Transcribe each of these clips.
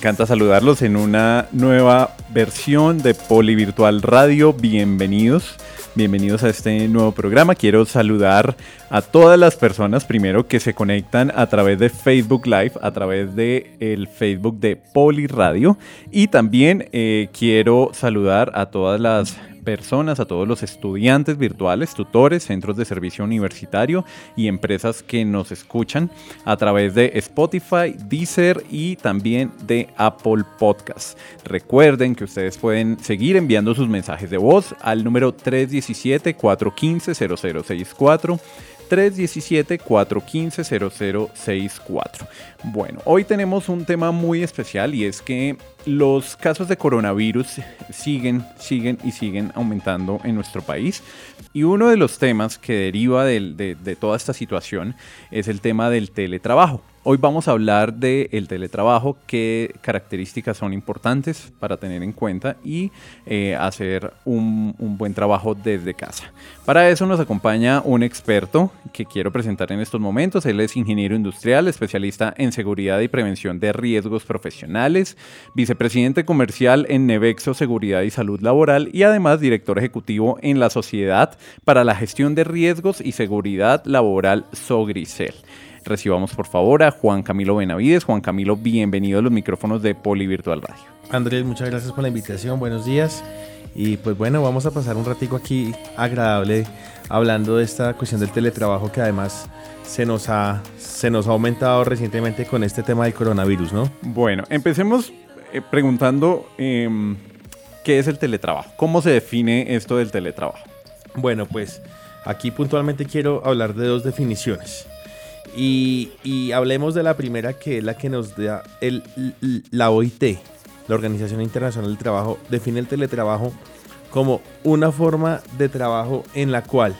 Encanta saludarlos en una nueva versión de Polivirtual Radio. Bienvenidos. Bienvenidos a este nuevo programa. Quiero saludar a todas las personas primero que se conectan a través de Facebook Live, a través de el Facebook de Poli Radio y también eh, quiero saludar a todas las personas, a todos los estudiantes virtuales, tutores, centros de servicio universitario y empresas que nos escuchan a través de Spotify, Deezer y también de Apple Podcasts. Recuerden que ustedes pueden seguir enviando sus mensajes de voz al número 317-415-0064. 317-415-0064. Bueno, hoy tenemos un tema muy especial y es que los casos de coronavirus siguen, siguen y siguen aumentando en nuestro país. Y uno de los temas que deriva de, de toda esta situación es el tema del teletrabajo. Hoy vamos a hablar del teletrabajo, qué características son importantes para tener en cuenta y eh, hacer un, un buen trabajo desde casa. Para eso nos acompaña un experto que quiero presentar en estos momentos. Él es ingeniero industrial, especialista en seguridad y prevención de riesgos profesionales, vicepresidente comercial en Nevexo Seguridad y Salud Laboral y además director ejecutivo en la Sociedad para la Gestión de Riesgos y Seguridad Laboral Sogrisel. Recibamos por favor a Juan Camilo Benavides. Juan Camilo, bienvenido a los micrófonos de Poli Virtual Radio. Andrés, muchas gracias por la invitación, buenos días. Y pues bueno, vamos a pasar un ratico aquí agradable hablando de esta cuestión del teletrabajo que además se nos ha, se nos ha aumentado recientemente con este tema del coronavirus, ¿no? Bueno, empecemos eh, preguntando em, qué es el teletrabajo. ¿Cómo se define esto del teletrabajo? Bueno, pues aquí puntualmente quiero hablar de dos definiciones. Y, hablemos de la primera que es la que nos da la OIT, la Organización Internacional del Trabajo, define el teletrabajo como una forma de trabajo en la cual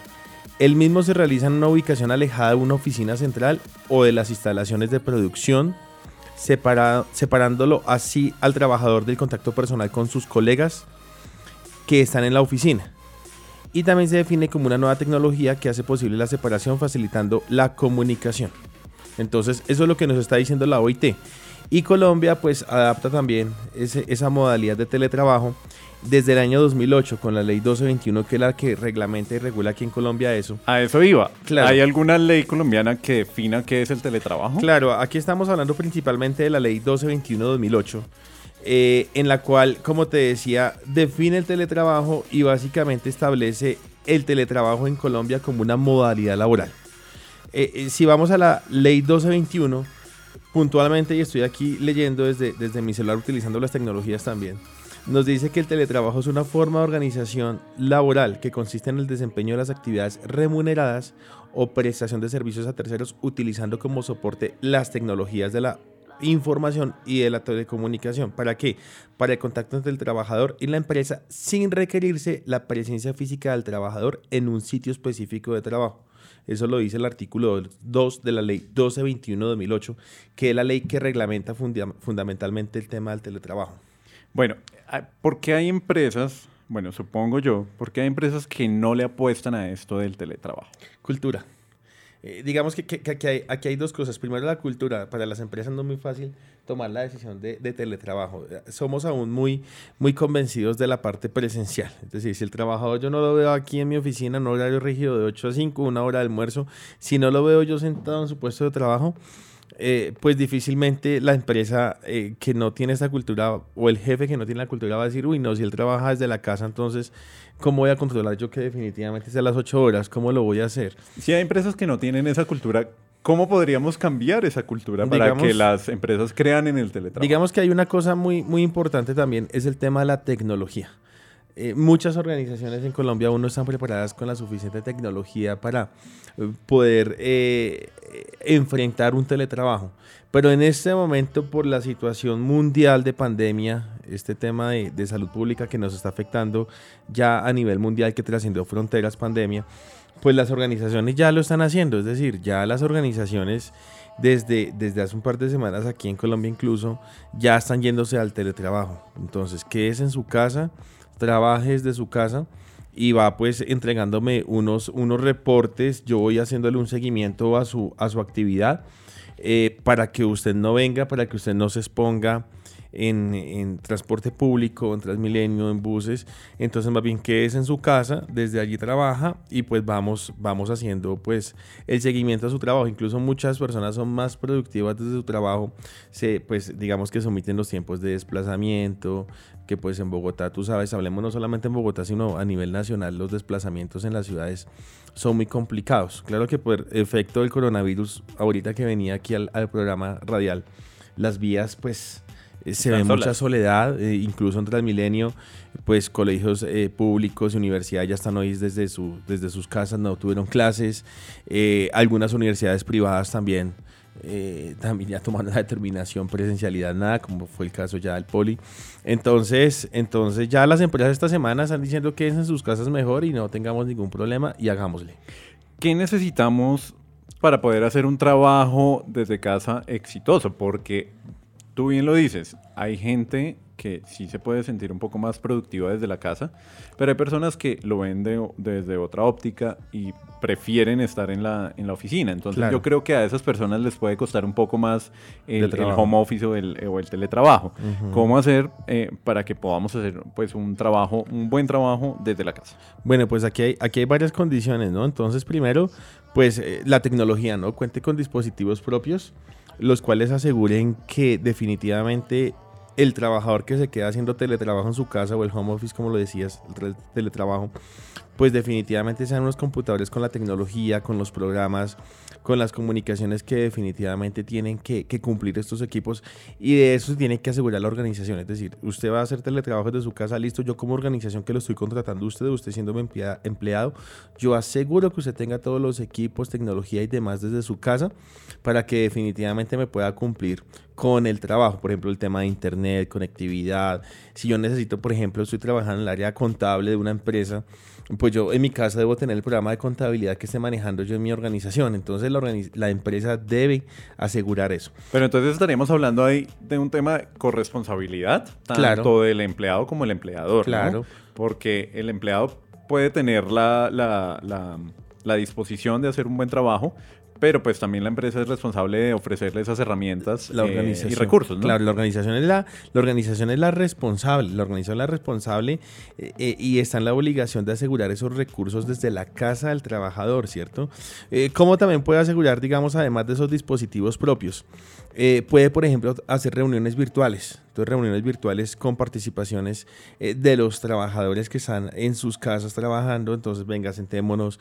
el mismo se realiza en una ubicación alejada de una oficina central o de las instalaciones de producción, separándolo así al trabajador del contacto personal con sus colegas que están en la oficina y también se define como una nueva tecnología que hace posible la separación facilitando la comunicación. Entonces, eso es lo que nos está diciendo la OIT. Y Colombia pues adapta también ese- esa modalidad de teletrabajo desde el año 2008 con la ley 1221 que es la que reglamenta y regula aquí en Colombia eso. A eso iba. Claro. ¿Hay alguna ley colombiana que defina qué es el teletrabajo? Claro, aquí estamos hablando principalmente de la ley 1221-2008, eh, en la cual, como te decía, define el teletrabajo y básicamente establece el teletrabajo en Colombia como una modalidad laboral. Eh, eh, si vamos a la ley 1221, puntualmente, y estoy aquí leyendo desde, desde mi celular utilizando las tecnologías también, nos dice que el teletrabajo es una forma de organización laboral que consiste en el desempeño de las actividades remuneradas o prestación de servicios a terceros utilizando como soporte las tecnologías de la información y de la telecomunicación. ¿Para qué? Para el contacto entre el trabajador y la empresa sin requerirse la presencia física del trabajador en un sitio específico de trabajo. Eso lo dice el artículo 2 de la ley 1221-2008, que es la ley que reglamenta funda- fundamentalmente el tema del teletrabajo. Bueno, ah, ¿por qué hay empresas, bueno, supongo yo, por qué hay empresas que no le apuestan a esto del teletrabajo? Cultura. Eh, digamos que, que- aquí, hay, aquí hay dos cosas. Primero, la cultura. Para las empresas no es muy fácil tomar la decisión de, de teletrabajo. Somos aún muy, muy convencidos de la parte presencial. Es decir, si el trabajador yo no lo veo aquí en mi oficina, en un horario rígido de 8 a 5, una hora de almuerzo, si no lo veo yo sentado en su puesto de trabajo, eh, pues difícilmente la empresa eh, que no tiene esta cultura o el jefe que no tiene la cultura va a decir, uy, no, si él trabaja desde la casa, entonces, ¿cómo voy a controlar yo que definitivamente es a las 8 horas? ¿Cómo lo voy a hacer? Si hay empresas que no tienen esa cultura, ¿cómo podríamos cambiar esa cultura para Digamos- que las empresas crean en el teletrabajo? Digamos que hay una cosa muy, muy importante también, es el tema de la tecnología. Eh, muchas organizaciones en Colombia aún no están preparadas con la suficiente tecnología para eh, poder eh, enfrentar un teletrabajo. Pero en este momento, por la situación mundial de pandemia, este tema de, salud pública que nos está afectando ya a nivel mundial, que trascendió fronteras, pandemia, pues las organizaciones ya lo están haciendo. Es decir, ya las organizaciones desde, desde hace un par de semanas aquí en Colombia incluso ya están yéndose al teletrabajo. Entonces, quédese en su casa, trabaje desde su casa y va pues entregándome unos, unos reportes. Yo voy haciéndole un seguimiento a su, a su actividad eh, para que usted no venga, para que usted no se exponga en, transporte público, en Transmilenio, en buses. Entonces más bien que es en su casa, desde allí trabaja y pues vamos, vamos haciendo pues el seguimiento a su trabajo. Incluso muchas personas son más productivas desde su trabajo, se, pues digamos que se omiten los tiempos de desplazamiento, que pues en Bogotá, tú sabes, hablemos no solamente en Bogotá, sino a nivel nacional, los desplazamientos en las ciudades son muy complicados. Claro que por efecto del coronavirus, ahorita que venía aquí al, al programa radial, las vías pues se ve mucha soledad, eh, incluso en Transmilenio, pues colegios eh, públicos y universidades ya están hoy desde, su, desde sus casas, no tuvieron clases, algunas universidades privadas también. también ya tomando la determinación presencialidad nada como fue el caso ya del poli entonces entonces ya las empresas esta semana están diciendo que es en sus casas mejor y no tengamos ningún problema y hagámosle ¿qué necesitamos para poder hacer un trabajo desde casa exitoso? Porque tú bien lo dices, hay gente que sí se puede sentir un poco más productiva desde la casa, pero hay personas que lo ven desde otra óptica y prefieren estar en la, en la oficina. Entonces yo creo que a esas personas les puede costar un poco más el, home office o el, o el teletrabajo. ¿Cómo hacer eh, para que podamos hacer pues un trabajo, un buen trabajo desde la casa? Bueno, pues aquí hay, aquí hay varias condiciones, ¿no? Entonces primero, pues eh, la tecnología, ¿no? Cuente con dispositivos propios los cuales aseguren que definitivamente el trabajador que se queda haciendo teletrabajo en su casa o el home office, como lo decías, el teletrabajo, pues definitivamente sean unos computadores con la tecnología, con los programas, con las comunicaciones que definitivamente tienen que, cumplir estos equipos y de eso se tiene que asegurar la organización. Es decir, usted va a hacer teletrabajo desde su casa, listo, yo como organización que lo estoy contratando usted, usted siendo empleado, yo aseguro que usted tenga todos los equipos, tecnología y demás desde su casa para que definitivamente me pueda cumplir con el trabajo, por ejemplo, el tema de internet, conectividad. Si yo necesito, por ejemplo, estoy trabajando en el área contable de una empresa, pues yo en mi casa debo tener el programa de contabilidad que esté manejando yo en mi organización. Entonces la, la empresa debe asegurar eso. Pero entonces estaríamos hablando ahí de un tema de corresponsabilidad, tanto del empleado como el empleador. Claro. Porque el empleado puede tener la, la, la, la disposición de hacer un buen trabajo, pero pues también la empresa es responsable de ofrecerle esas herramientas la eh, y recursos. ¿no? Claro, la organización es la, la organización es la responsable, la organización es la responsable eh, eh, y está en la obligación de asegurar esos recursos desde la casa del trabajador, ¿cierto? ¿Cómo también puede asegurar, digamos, además de esos dispositivos propios? Puede, por ejemplo, hacer reuniones virtuales. Entonces, reuniones virtuales con participaciones de los trabajadores que están en sus casas trabajando. Entonces, venga, sentémonos,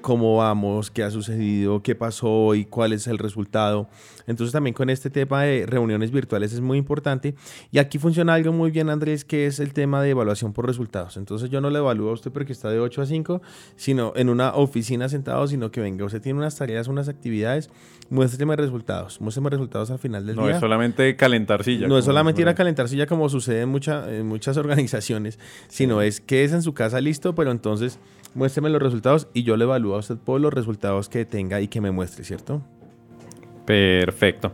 cómo vamos, qué ha sucedido, qué pasó hoy, cuál es el resultado. Entonces también con este tema de reuniones virtuales es muy importante. Y aquí funciona algo muy bien, Andrés, que es el tema de evaluación por resultados. Entonces yo no le evalúo a usted porque está de 8 a 5, sino en una oficina sentado, sino que venga, usted tiene unas tareas, unas actividades, muéstreme resultados, muéstreme resultados al final del día. No es solamente calentar silla. No es solamente ir a calentar silla como sucede en, en muchas organizaciones, sino es que es en su casa listo, pero entonces muéstreme los resultados y yo le evalúo a usted por los resultados que tenga y que me muestre, ¿cierto? Perfecto.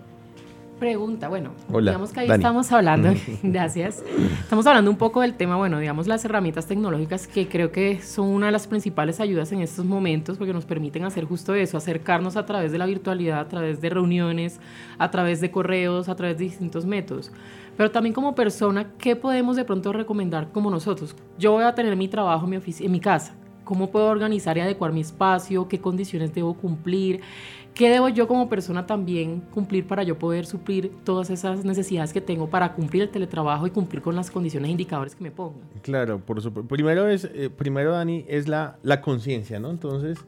Pregunta, bueno, digamos que ahí estamos hablando, gracias, estamos hablando un poco del tema, bueno, digamos las herramientas tecnológicas que creo que son una de las principales ayudas en estos momentos porque nos permiten hacer justo eso, acercarnos a través de la virtualidad, a través de reuniones, a través de correos, a través de distintos métodos. Pero también como persona, ¿qué podemos de pronto recomendar como nosotros? Yo voy a tener mi trabajo en mi, en mi casa, cómo puedo organizar y adecuar mi espacio, qué condiciones debo cumplir, qué debo yo como persona también cumplir para yo poder suplir todas esas necesidades que tengo para cumplir el teletrabajo y cumplir con las condiciones e indicadores que me pongan. Claro, por supuesto. Primero, es, eh, primero Dani, es la, la conciencia, ¿no? Entonces,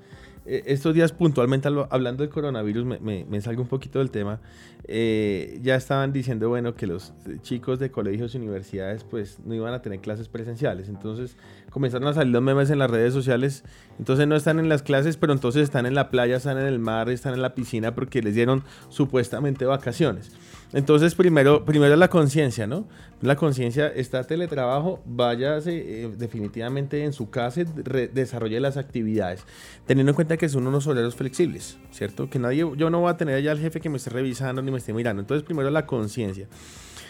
eh, estos días puntualmente hablando del coronavirus, me, salgo un poquito del tema. Eh, ya estaban diciendo, bueno, que los chicos de colegios y universidades pues no iban a tener clases presenciales. Entonces comenzaron a salir los memes en las redes sociales. Entonces no están en las clases, pero entonces están en la playa, están en el mar, están en la piscina porque les dieron supuestamente vacaciones. Entonces, primero, primero la conciencia, ¿no? La conciencia está teletrabajo, váyase eh, definitivamente en su casa, desarrolle las actividades, teniendo en cuenta que son unos horarios flexibles, ¿cierto? Que nadie, yo no voy a tener allá al jefe que me esté revisando ni me esté mirando. Entonces, primero la conciencia.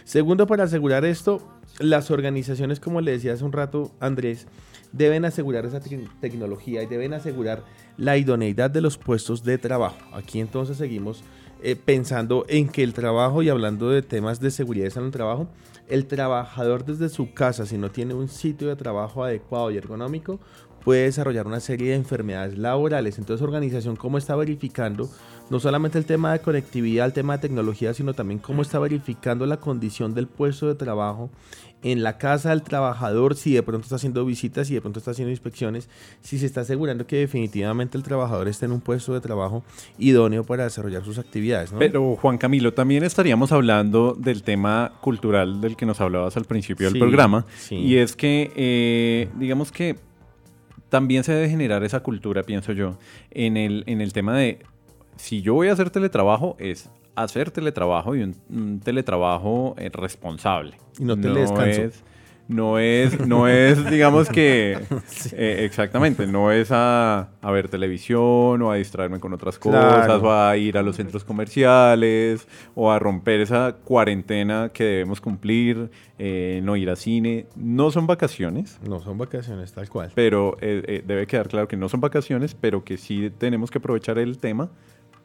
Segundo, para asegurar esto, las organizaciones, como le decía hace un rato Andrés, deben asegurar esa tecnología y deben asegurar la idoneidad de los puestos de trabajo. Aquí entonces seguimos eh, pensando en que el trabajo y hablando de temas de seguridad en el trabajo, el trabajador desde su casa, si no tiene un sitio de trabajo adecuado y ergonómico, puede desarrollar una serie de enfermedades laborales. Entonces, organización, ¿cómo está verificando no solamente el tema de conectividad, el tema de tecnología, sino también cómo está verificando la condición del puesto de trabajo en la casa del trabajador, si de pronto está haciendo visitas, si de pronto está haciendo inspecciones, si se está asegurando que definitivamente el trabajador está en un puesto de trabajo idóneo para desarrollar sus actividades. Pero Juan Camilo, también estaríamos hablando del tema cultural del que nos hablabas al principio del programa, y es que, eh, digamos que también se debe generar esa cultura, pienso yo, en el, en el tema de si yo voy a hacer teletrabajo, es hacer teletrabajo y un, teletrabajo eh, responsable. Y no telescanso. Es, no es, no es, digamos que, eh, exactamente, no es a, ver televisión o a distraerme con otras cosas o a ir a los centros comerciales o a romper esa cuarentena que debemos cumplir, eh, no ir a cine. No son vacaciones. No son vacaciones, tal cual. Pero debe quedar claro que no son vacaciones, pero que sí tenemos que aprovechar el tema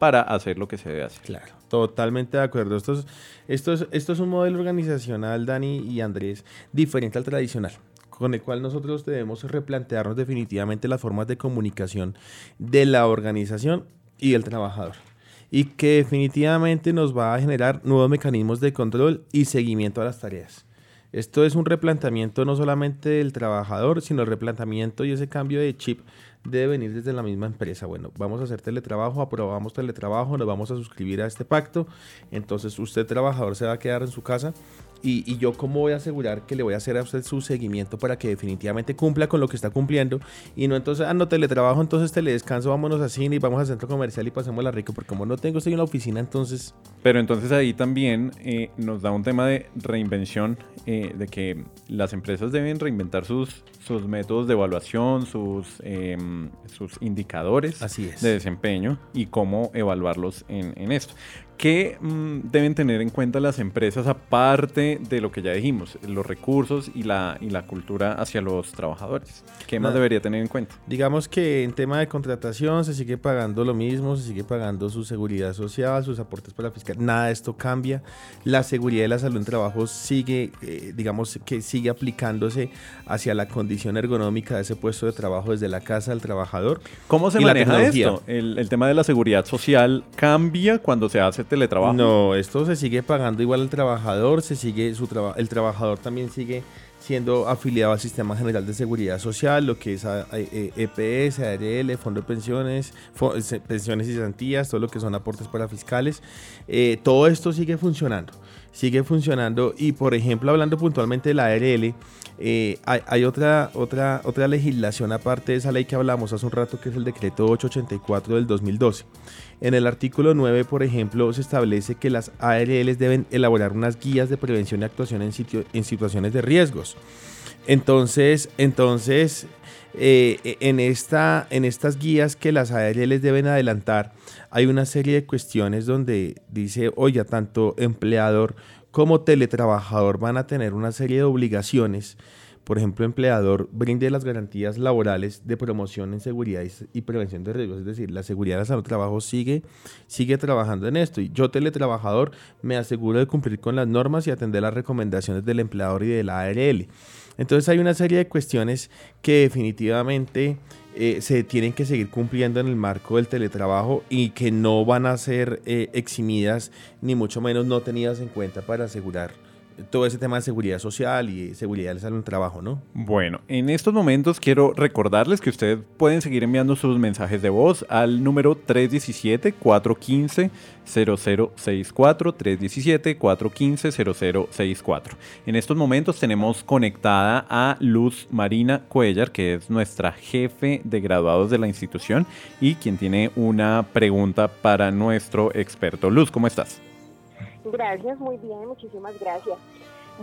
para hacer lo que se debe hacer. Claro, totalmente de acuerdo. Esto es, esto es, esto es un modelo organizacional, Dani y Andrés, diferente al tradicional con el cual nosotros debemos replantearnos definitivamente las formas de comunicación de la organización y del trabajador. Y que definitivamente nos va a generar nuevos mecanismos de control y seguimiento a las tareas. Esto es un replanteamiento no solamente del trabajador, sino el replanteamiento y ese cambio de chip debe venir desde la misma empresa. Bueno, vamos a hacer teletrabajo, aprobamos teletrabajo, nos vamos a suscribir a este pacto. Entonces usted trabajador se va a quedar en su casa y, yo cómo voy a asegurar que le voy a hacer a usted su seguimiento para que definitivamente cumpla con lo que está cumpliendo y no entonces, ah, no teletrabajo, entonces teledescanso, vámonos a cine y vamos al centro comercial y pasemos la rico, porque como no tengo estoy en la oficina, entonces... Pero entonces ahí también eh, nos da un tema de reinvención, eh, de que las empresas deben reinventar sus, sus métodos de evaluación, sus, em, sus indicadores Así de desempeño y cómo evaluarlos en, en esto. ¿Qué mm, deben tener en cuenta las empresas aparte de lo que ya dijimos, los recursos y la, y la cultura hacia los trabajadores? ¿Qué más debería tener en cuenta? Digamos que en tema de contratación se sigue pagando lo mismo, se sigue pagando su seguridad social, sus aportes para la fiscal, nada de esto cambia. La seguridad de la salud en trabajo sigue, eh, digamos que sigue aplicándose hacia la condición ergonómica de ese puesto de trabajo desde la casa del trabajador. ¿Cómo se maneja esto? El, el tema de la seguridad social cambia cuando se hace teletrabajo. No, esto se sigue pagando igual al trabajador, se sigue su el trabajador también sigue siendo afiliado al Sistema General de Seguridad Social, lo que es EPS, ARL, Fondo de Pensiones, Pensiones y Santías, todo lo que son aportes para fiscales. Eh, todo esto sigue funcionando, sigue funcionando y por ejemplo hablando puntualmente de la ARL, eh, hay, otra, otra, otra legislación aparte de esa ley que hablamos hace un rato, que es el decreto 884 del 2012. En el artículo 9, por ejemplo, se establece que las ARLs deben elaborar unas guías de prevención y actuación en, sitio, en situaciones de riesgos. Entonces, entonces eh, en, esta, en estas guías que las ARLs deben adelantar, hay una serie de cuestiones donde dice, oye, tanto empleador como teletrabajador van a tener una serie de obligaciones. Por ejemplo, empleador brinde las garantías laborales de promoción en seguridad y, prevención de riesgos. Es decir, la seguridad de la salud trabajo sigue, sigue trabajando en esto. Y yo, teletrabajador, me aseguro de cumplir con las normas y atender las recomendaciones del empleador y de la ARL. Entonces hay una serie de cuestiones que definitivamente eh, se tienen que seguir cumpliendo en el marco del teletrabajo y que no van a ser eh, eximidas ni mucho menos no tenidas en cuenta para asegurar todo ese tema de seguridad social y seguridad en el trabajo, ¿no? Bueno, en estos momentos quiero recordarles que ustedes pueden seguir enviando sus mensajes de voz al número 317-415-0064, 317-415-0064. En estos momentos tenemos conectada a Luz Marina Cuellar, que es nuestra jefe de graduados de la institución y quien tiene una pregunta para nuestro experto. Luz, ¿cómo estás? Gracias, muy bien, muchísimas gracias.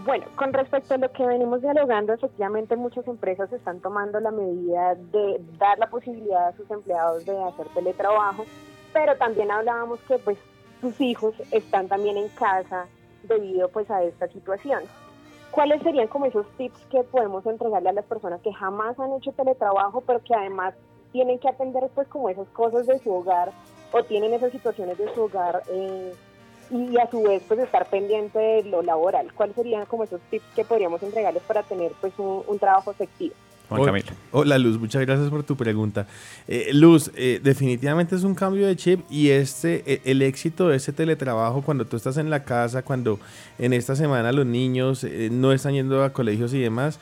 Bueno, con respecto a lo que venimos dialogando, efectivamente muchas empresas están tomando la medida de dar la posibilidad a sus empleados de hacer teletrabajo, pero también hablábamos que pues sus hijos están también en casa debido pues a esta situación. ¿Cuáles serían como esos tips que podemos entregarle a las personas que jamás han hecho teletrabajo, pero que además tienen que atender pues como esas cosas de su hogar o tienen esas situaciones de su hogar eh, y a su vez pues estar pendiente de lo laboral. ¿Cuáles serían como esos tips que podríamos entregarles para tener pues un, trabajo efectivo? Juan Camilo. Hola Luz, muchas gracias por tu pregunta. Eh, Luz, eh, definitivamente es un cambio de chip y este, e, el éxito de ese teletrabajo cuando tú estás en la casa, cuando en esta semana los niños eh, no están yendo a colegios y demás,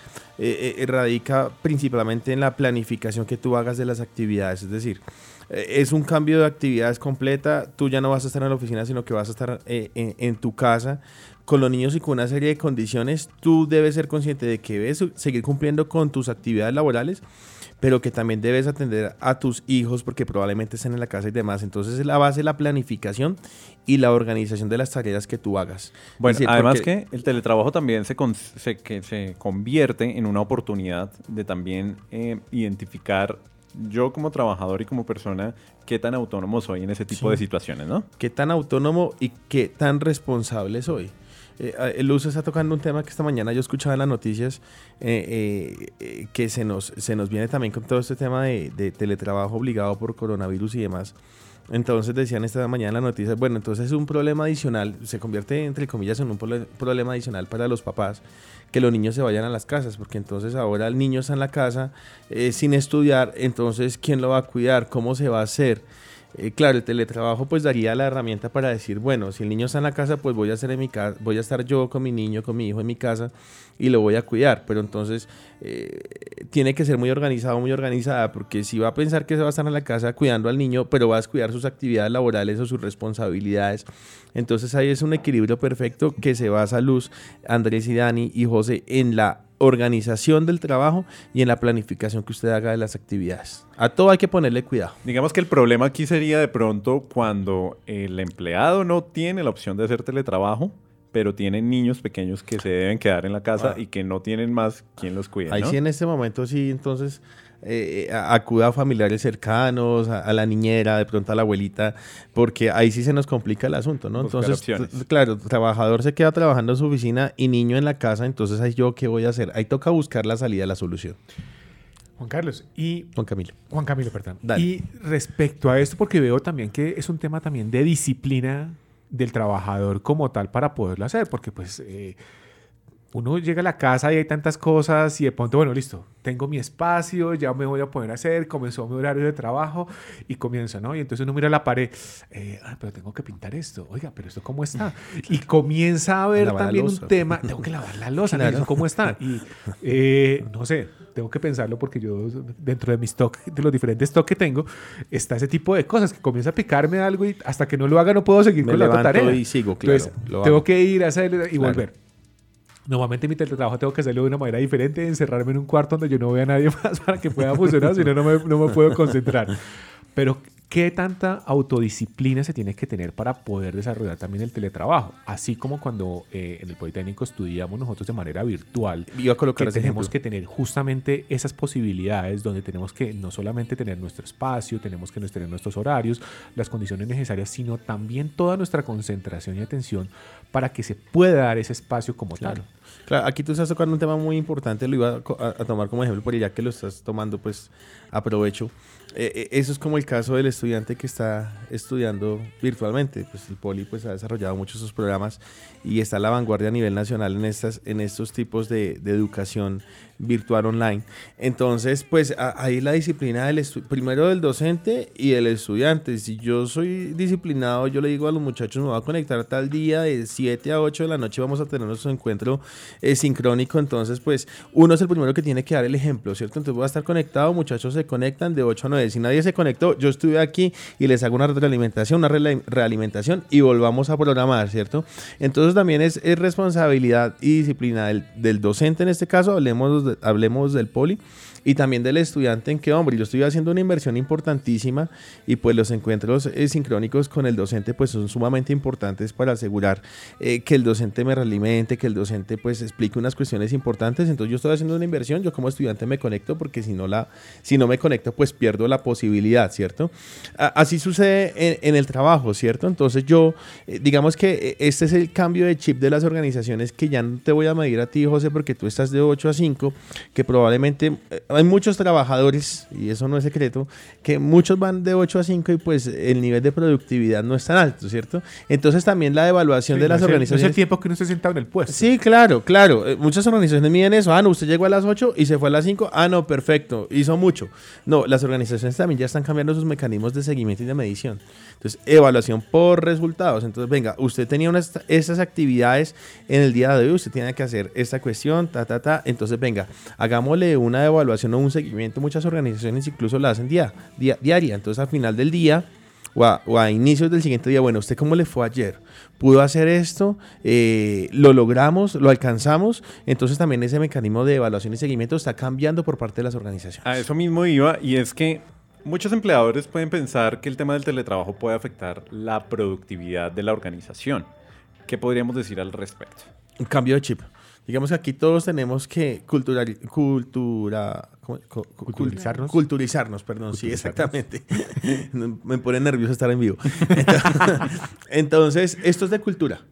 radica principalmente en la planificación que tú hagas de las actividades. Es decir, es un cambio de actividades completa. Tú ya no vas a estar en la oficina, sino que vas a estar eh, en, tu casa con los niños y con una serie de condiciones. Tú debes ser consciente de que debes seguir cumpliendo con tus actividades laborales, pero que también debes atender a tus hijos porque probablemente estén en la casa y demás. Entonces es la base la planificación y la organización de las tareas que tú hagas. Bueno, además que el teletrabajo también se, que se convierte en una oportunidad de también eh, identificar yo como trabajador y como persona, qué tan autónomo soy en ese tipo de situaciones, ¿no? Qué tan autónomo y qué tan responsable soy. Eh, Luz está tocando un tema que esta mañana yo escuchaba en las noticias eh, eh, que se nos, se nos viene también con todo este tema de, teletrabajo obligado por coronavirus y demás. Entonces decían esta mañana en las noticias, bueno, entonces es un problema adicional, se convierte entre comillas en un problema adicional para los papás que los niños se vayan a las casas, porque entonces ahora el niño está en la casa eh, sin estudiar, entonces ¿quién lo va a cuidar? ¿Cómo se va a hacer? Eh, claro, el teletrabajo pues daría la herramienta para decir, bueno, si el niño está en la casa, pues voy a hacer en mi casa, voy a estar yo con mi niño, con mi hijo en mi casa y lo voy a cuidar. Pero entonces eh, tiene que ser muy organizado, muy organizada, porque si va a pensar que se va a estar en la casa cuidando al niño, pero va a cuidar sus actividades laborales o sus responsabilidades, entonces ahí es un equilibrio perfecto que se basa Luz, Andrés y Dani y José en la organización del trabajo y en la planificación que usted haga de las actividades. A todo hay que ponerle cuidado. Digamos que el problema aquí sería de pronto cuando el empleado no tiene la opción de hacer teletrabajo, pero tiene niños pequeños que se deben quedar en la casa ah. y que no tienen más quien los cuide. Ahí sí en este momento sí, entonces eh, acuda a familiares cercanos, a, la niñera, de pronto a la abuelita, porque ahí sí se nos complica el asunto, ¿no? entonces, claro, trabajador se queda trabajando en su oficina y niño en la casa, entonces ahí yo qué voy a hacer. Ahí toca buscar la salida, la solución. Juan Carlos y Juan Camilo. Juan Camilo, perdón. Y respecto a esto, porque veo también que es un tema también de disciplina del trabajador como tal para poderlo hacer, porque pues eh, uno llega a la casa y hay tantas cosas y de pronto, bueno, listo, tengo mi espacio, ya me voy a poder hacer, comenzó mi horario de trabajo y comienza, ¿no? Y entonces uno mira la pared, eh, pero tengo que pintar esto, oiga, pero esto cómo está. Y comienza a ver también un tema, tengo que lavar la losa, ¿cómo está? Y eh, no sé, tengo que pensarlo porque yo dentro de mis stock, de los diferentes stocks que tengo, está ese tipo de cosas que comienza a picarme algo y hasta que no lo haga no puedo seguir con la otra tarea. Y sigo, claro, entonces, tengo que ir a hacer y volver. Normalmente mi teletrabajo tengo que hacerlo de una manera diferente, encerrarme en un cuarto donde yo no vea a nadie más para que pueda funcionar, si no, me, no me puedo concentrar. Pero ¿Qué tanta autodisciplina se tiene que tener para poder desarrollar también el teletrabajo? Así como cuando eh, en el Politécnico estudiamos nosotros de manera virtual, Iba a colocar que tenemos que tener justamente esas posibilidades donde tenemos que no solamente tener nuestro espacio, tenemos que tener nuestros horarios, las condiciones necesarias, sino también toda nuestra concentración y atención para que se pueda dar ese espacio como tal. Claro, aquí tú estás tocando un tema muy importante, lo iba a, a tomar como ejemplo, porque ya que lo estás tomando, pues aprovecho. Eh, eh, eso es como el caso del estudiante que está estudiando virtualmente. Pues el Poli pues, ha desarrollado muchos sus programas y está a la vanguardia a nivel nacional en, estas, en estos tipos de, educación virtual online. Entonces, pues ahí la disciplina del primero del docente y el estudiante. Si yo soy disciplinado, yo le digo a los muchachos, me voy a conectar tal día de 7 a 8 de la noche, vamos a tener nuestro encuentro eh, sincrónico. Entonces, pues uno es el primero que tiene que dar el ejemplo, ¿cierto? Entonces voy a estar conectado, muchachos se conectan de 8 a 9. Si nadie se conectó, yo estuve aquí y les hago una realimentación, una realimentación y volvamos a programar, ¿cierto? Entonces también es, responsabilidad y disciplina del, docente en este caso, hablemos hablemos del poli y también del estudiante en que, hombre, yo estoy haciendo una inversión importantísima y pues los encuentros eh, sincrónicos con el docente pues son sumamente importantes para asegurar eh, que el docente me realimente, que el docente pues explique unas cuestiones importantes. Entonces yo estoy haciendo una inversión, yo como estudiante me conecto porque si no, la, si no me conecto pues pierdo la posibilidad, ¿cierto? así sucede en, el trabajo, ¿cierto? Entonces yo, eh, digamos que este es el cambio de chip de las organizaciones que ya no te voy a medir a ti, José, porque tú estás de 8 a 5, que probablemente hay muchos trabajadores, y eso no es secreto, que muchos van de 8 a 5 y pues el nivel de productividad no es tan alto, ¿cierto? Entonces también la evaluación de las organizaciones... Es el tiempo que uno esté sentado en el puesto. Sí, claro, claro. Eh, muchas organizaciones miden eso. Ah, no, usted llegó a las 8 y se fue a las 5. Ah, no, perfecto, hizo mucho. No, las organizaciones también ya están cambiando sus mecanismos de seguimiento y de medición. Entonces, evaluación por resultados. Entonces, venga, usted tenía unas, esas actividades en el día de hoy, usted tiene que hacer esta cuestión, ta, ta, ta. Entonces, venga, hagámosle una evaluación o un seguimiento. Muchas organizaciones incluso la hacen día, diaria. Entonces, al final del día o a, inicios del siguiente día, bueno, ¿usted cómo le fue ayer? ¿Pudo hacer esto? Eh, ¿Lo logramos? ¿Lo alcanzamos? Entonces también ese mecanismo de evaluación y seguimiento está cambiando por parte de las organizaciones. A eso mismo iba y es que Muchos empleadores pueden pensar que el tema del teletrabajo puede afectar la productividad de la organización. ¿Qué podríamos decir al respecto? Un cambio de chip. Digamos que aquí todos tenemos que cultural, cultura, culturizarnos. Culturizarnos, perdón, sí, exactamente. Me pone nervioso estar en vivo. Entonces, esto es de cultura.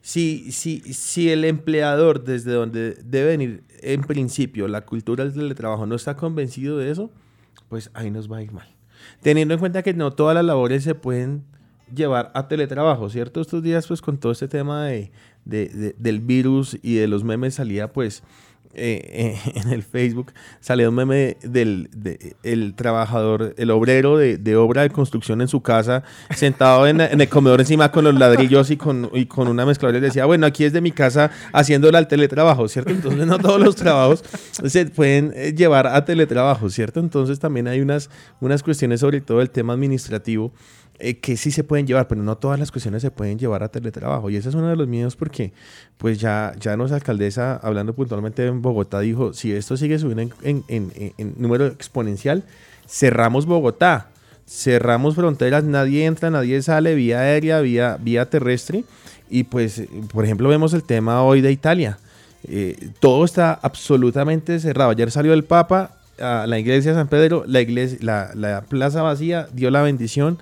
Si, si, si el empleador desde donde debe venir en principio la cultura del teletrabajo no está convencido de eso, pues ahí nos va a ir mal. Teniendo en cuenta que no todas las labores se pueden llevar a teletrabajo, ¿cierto? Estos días, pues con todo este tema de, del virus y de los memes salía, pues eh, eh, en el Facebook salió un meme del el trabajador, el obrero de, obra de construcción en su casa, sentado en, el comedor encima con los ladrillos y con, y con una mezcladora. Y decía, bueno, aquí es de mi casa haciéndolo al teletrabajo, ¿cierto? Entonces no todos los trabajos se pueden eh, llevar a teletrabajo, ¿cierto? Entonces también hay unas, unas cuestiones sobre todo el tema administrativo eh, que sí se pueden llevar, pero no todas las cuestiones se pueden llevar a teletrabajo. Y ese es uno de los miedos porque, pues ya, ya nuestra alcaldesa, hablando puntualmente en Bogotá, dijo, si esto sigue subiendo en, número exponencial, cerramos Bogotá, cerramos fronteras, nadie entra, nadie sale, vía aérea, vía, vía terrestre. Y pues, por ejemplo, vemos el tema hoy de Italia. Eh, todo está absolutamente cerrado. Ayer salió el Papa a la iglesia de San Pedro, la, iglesia, la, la plaza vacía, dio la bendición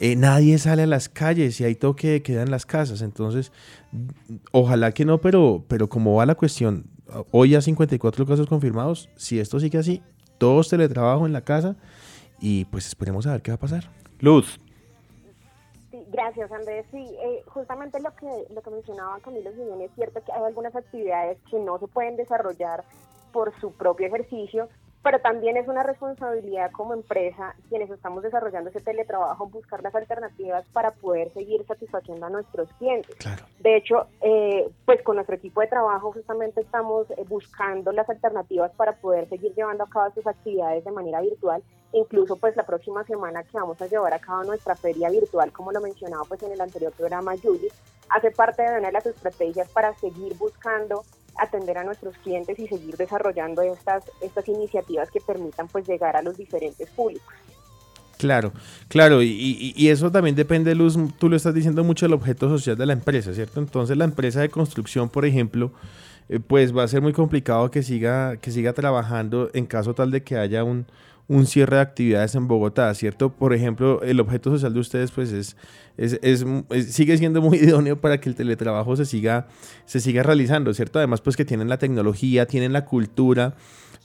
eh, nadie sale a las calles y hay toque queda en las casas. Entonces, ojalá que no, pero, pero como va la cuestión, hoy ya 54 casos confirmados, si esto sigue así, todos teletrabajo en la casa y pues esperemos a ver qué va a pasar. Luz. Sí, gracias Andrés. Sí, eh, justamente lo que, lo que mencionaba Camilo Jiménez es cierto que hay algunas actividades que no se pueden desarrollar por su propio ejercicio pero también es una responsabilidad como empresa, quienes estamos desarrollando ese teletrabajo, buscar las alternativas para poder seguir satisfaciendo a nuestros clientes. De hecho, eh, pues con nuestro equipo de trabajo justamente estamos eh, buscando las alternativas para poder seguir llevando a cabo estas actividades de manera virtual. Incluso pues la próxima semana que vamos a llevar a cabo nuestra feria virtual, como lo mencionaba pues en el anterior programa Julie, hace parte de una de las estrategias para seguir buscando atender a nuestros clientes y seguir desarrollando estas, estas iniciativas que permitan pues llegar a los diferentes públicos. Claro, claro, y, eso también depende, Luz, tú lo estás diciendo mucho del objeto social de la empresa, ¿cierto? Entonces la empresa de construcción, por ejemplo, eh, pues va a ser muy complicado que siga, que siga trabajando en caso tal de que haya un, un cierre de actividades en Bogotá, ¿cierto? Por ejemplo, el objeto social de ustedes pues es, es, sigue siendo muy idóneo para que el teletrabajo se siga, se siga realizando, ¿cierto? Además pues que tienen la tecnología, tienen la cultura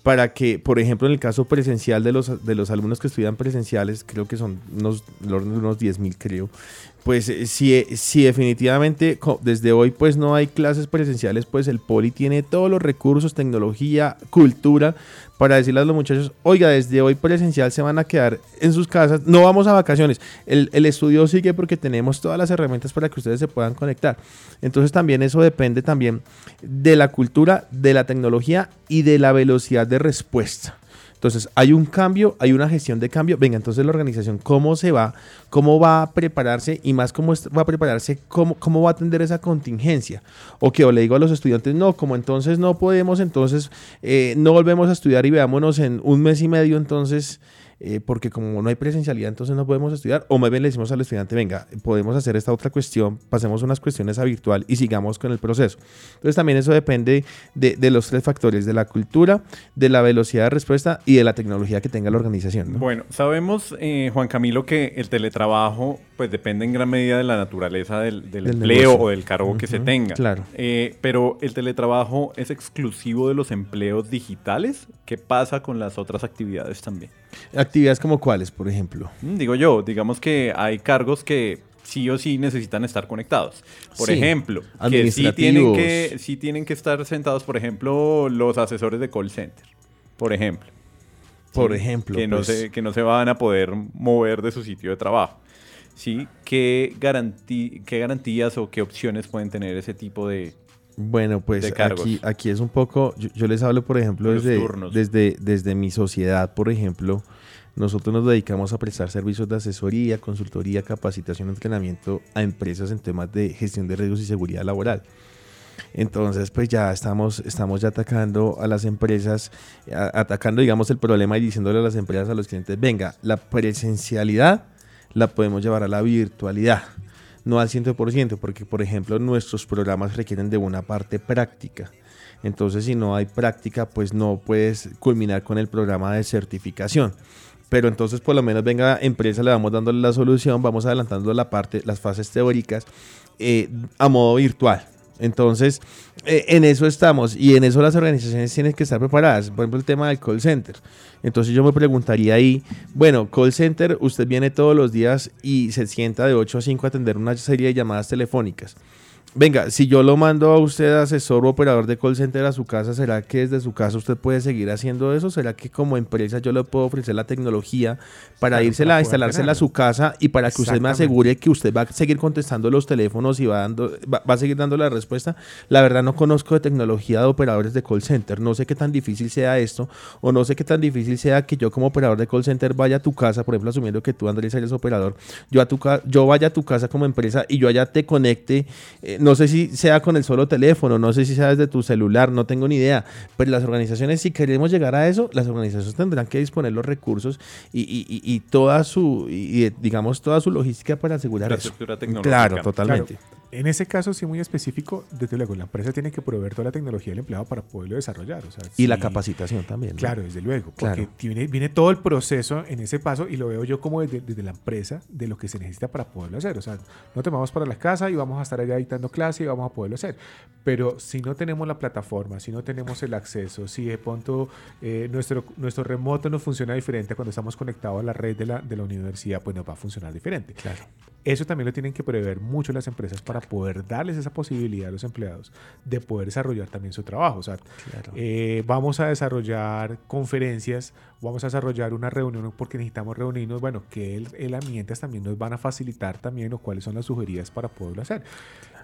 para que, por ejemplo, en el caso presencial de los, de los alumnos que estudian presenciales, creo que son unos, unos 10 mil, creo, pues eh, si, eh, si definitivamente desde hoy pues no hay clases presenciales, pues el Poli tiene todos los recursos, tecnología, cultura para decirle a los muchachos, oiga, desde hoy presencial se van a quedar en sus casas, no vamos a vacaciones, el, el, estudio sigue porque tenemos todas las herramientas para que ustedes se puedan conectar. Entonces también eso depende también de la cultura, de la tecnología y de la velocidad de respuesta. Entonces, hay un cambio, hay una gestión de cambio. Venga, entonces la organización, ¿cómo se va? ¿Cómo va a prepararse? Y más, ¿cómo va a prepararse? ¿Cómo, cómo va a atender esa contingencia? O que o le digo a los estudiantes, no, como entonces no podemos, entonces eh, no volvemos a estudiar y veámonos en un mes y medio, entonces eh, porque como no hay presencialidad, entonces no podemos estudiar. O más bien le decimos al estudiante, venga, podemos hacer esta otra cuestión, pasemos unas cuestiones a virtual y sigamos con el proceso. Entonces también eso depende de, los tres factores, de la cultura, de la velocidad de respuesta y de la tecnología que tenga la organización. Bueno, sabemos, eh, Juan Camilo, que el teletrabajo pues depende en gran medida de la naturaleza del, empleo o del cargo que se tenga. Claro. Eh, pero el teletrabajo es exclusivo de los empleos digitales. ¿Qué pasa con las otras actividades también? ¿Actividades como cuáles, por ejemplo? Mm, digo yo, digamos que hay cargos que sí o sí necesitan estar conectados. Por ejemplo, que sí tienen que, sí tienen que estar sentados, por ejemplo, los asesores de call center, por ejemplo. Por ejemplo. Que, no pues. se, que no se van a poder mover de su sitio de trabajo. ¿Sí? ¿Qué, ¿Qué garantías o qué opciones pueden tener ese tipo de, bueno, pues aquí, aquí es un poco, yo, les hablo, por ejemplo, desde, desde, desde mi sociedad, por ejemplo, nosotros nos dedicamos a prestar servicios de asesoría, consultoría, capacitación, entrenamiento a empresas en temas de gestión de riesgos y seguridad laboral. Entonces, pues ya estamos, estamos ya atacando a las empresas, atacando, digamos, el problema y diciéndole a las empresas, a los clientes, venga, la presencialidad la podemos llevar a la virtualidad no al 100%, porque por ejemplo nuestros programas requieren de una parte práctica. Entonces si no hay práctica, pues no puedes culminar con el programa de certificación. Pero entonces por lo menos venga empresa, le vamos dando la solución, vamos adelantando la parte, las fases teóricas eh, a modo virtual. Entonces, eh, en eso estamos y en eso las organizaciones tienen que estar preparadas. Por ejemplo, el tema del call center. Entonces yo me preguntaría ahí, bueno, call center, usted viene todos los días y se sienta de 8 a 5 a atender una serie de llamadas telefónicas. Venga, si yo lo mando a usted asesor o operador de call center a su casa, ¿será que desde su casa usted puede seguir haciendo eso? ¿Será que como empresa yo le puedo ofrecer la tecnología para irse a instalársela a su casa y para que usted me asegure que usted va a seguir contestando los teléfonos y va, dando, va, a seguir dando la respuesta? La verdad no conozco de tecnología de operadores de call center. No sé qué tan difícil sea esto o no sé qué tan difícil sea que yo como operador de call center vaya a tu casa, por ejemplo, asumiendo que tú, Andrés, eres operador, yo, a tu, yo vaya a tu casa como empresa y yo allá te conecte. Eh, no sé si sea con el solo teléfono, no sé si sea desde tu celular, no tengo ni idea. Pero las organizaciones, si queremos llegar a eso, las organizaciones tendrán que disponer los recursos y, toda su, y, digamos, toda su logística para asegurar eso. Claro, totalmente. En ese caso, sí, muy específico, desde luego, la empresa tiene que proveer toda la tecnología del empleado para poderlo desarrollar. y la capacitación también. Claro, desde luego. Porque viene, viene, todo el proceso en ese paso y lo veo yo como desde, desde, la empresa de lo que se necesita para poderlo hacer. O sea, no te vamos para la casa y vamos a estar allá dictando clase y vamos a poderlo hacer. Pero si no tenemos la plataforma, si no tenemos el acceso, si de pronto eh, nuestro, nuestro remoto no funciona diferente cuando estamos conectados a la red de la, de la universidad, pues nos va a funcionar diferente. Claro. Eso también lo tienen que prever mucho las empresas para poder darles esa posibilidad a los empleados de poder desarrollar también su trabajo. O sea, eh, vamos a desarrollar conferencias, vamos a desarrollar una reunión porque necesitamos reunirnos. Bueno, qué herramientas también nos van a facilitar también o cuáles son las sugeridas para poderlo hacer.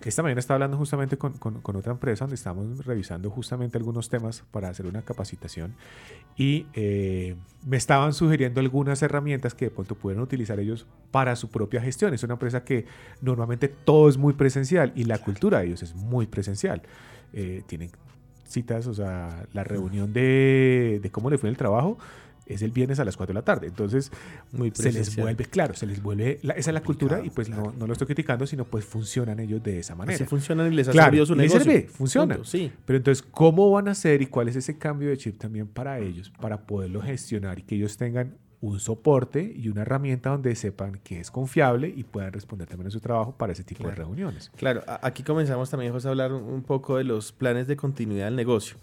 Esta mañana estaba hablando justamente con, con, otra empresa donde estamos revisando justamente algunos temas para hacer una capacitación y eh, me estaban sugiriendo algunas herramientas que de pronto pudieran utilizar ellos para su propia gestión. Es una empresa que normalmente todo es muy presencial y la cultura de ellos es muy presencial. Eh, tienen citas, o sea, la reunión de, de cómo le fue el trabajo es el viernes a las 4 de la tarde. Entonces, Muy se les vuelve, claro, se les vuelve, esa es la cultura y pues no, no, lo estoy criticando, sino pues funcionan ellos de esa manera. Así funcionan y les ha servido su negocio. Sirve, funciona. sí. Pero entonces, ¿cómo van a hacer y cuál es ese cambio de chip también para ellos, para poderlo gestionar y que ellos tengan un soporte y una herramienta donde sepan que es confiable y puedan responder también a su trabajo para ese tipo de reuniones. Claro, aquí comenzamos también, José, a hablar un poco de los planes de continuidad del negocio.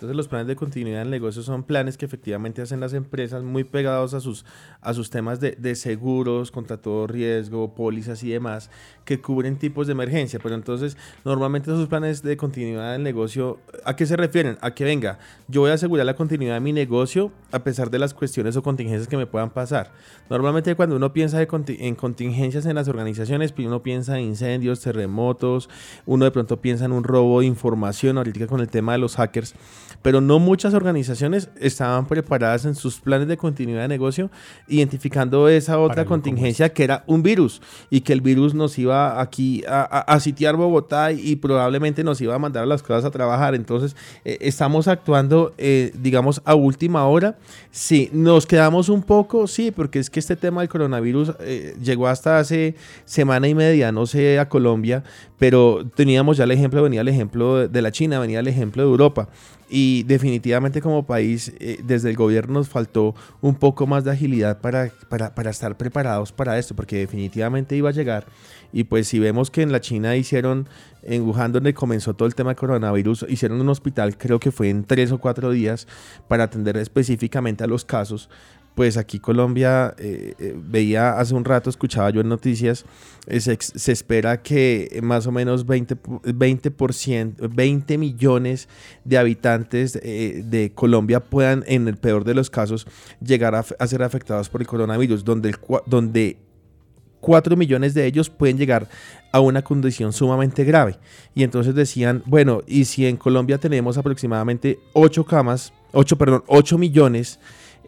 Entonces los planes de continuidad del negocio son planes que efectivamente hacen las empresas muy pegados a sus, a sus temas de, de, seguros contra todo riesgo, pólizas y demás, que cubren tipos de emergencia. Pero entonces normalmente esos planes de continuidad del negocio, ¿a qué se refieren? A que venga, yo voy a asegurar la continuidad de mi negocio a pesar de las cuestiones o contingencias que me puedan pasar. Normalmente cuando uno piensa en contingencias en las organizaciones, pues uno piensa en incendios, terremotos, uno de pronto piensa en un robo de información, ahorita con el tema de los hackers pero no muchas organizaciones estaban preparadas en sus planes de continuidad de negocio, identificando esa otra contingencia que era un virus y que el virus nos iba aquí a, sitiar Bogotá y, probablemente nos iba a mandar las cosas a trabajar. Entonces, eh, estamos actuando, eh, digamos, a última hora. Sí, nos quedamos un poco, sí, porque es que este tema del coronavirus eh, llegó hasta hace semana y media, no sé, a Colombia, pero teníamos ya el ejemplo, venía el ejemplo de la China, venía el ejemplo de Europa. Y definitivamente como país, eh, desde el gobierno nos faltó un poco más de agilidad para, para, para, estar preparados para esto, porque definitivamente iba a llegar. Y pues si vemos que en la China hicieron, en Wuhan donde comenzó todo el tema de coronavirus, hicieron un hospital, creo que fue en tres o cuatro días, para atender específicamente a los casos pues aquí Colombia, eh, eh, veía hace un rato, escuchaba yo en noticias, eh, se, espera que más o menos 20, 20%, 20 millones de habitantes de Colombia puedan, en el peor de los casos, llegar a, ser afectados por el coronavirus, donde, donde 4 millones de ellos pueden llegar a una condición sumamente grave. Y entonces decían, bueno, y si en Colombia tenemos aproximadamente 8 camas, 8, perdón, 8 millones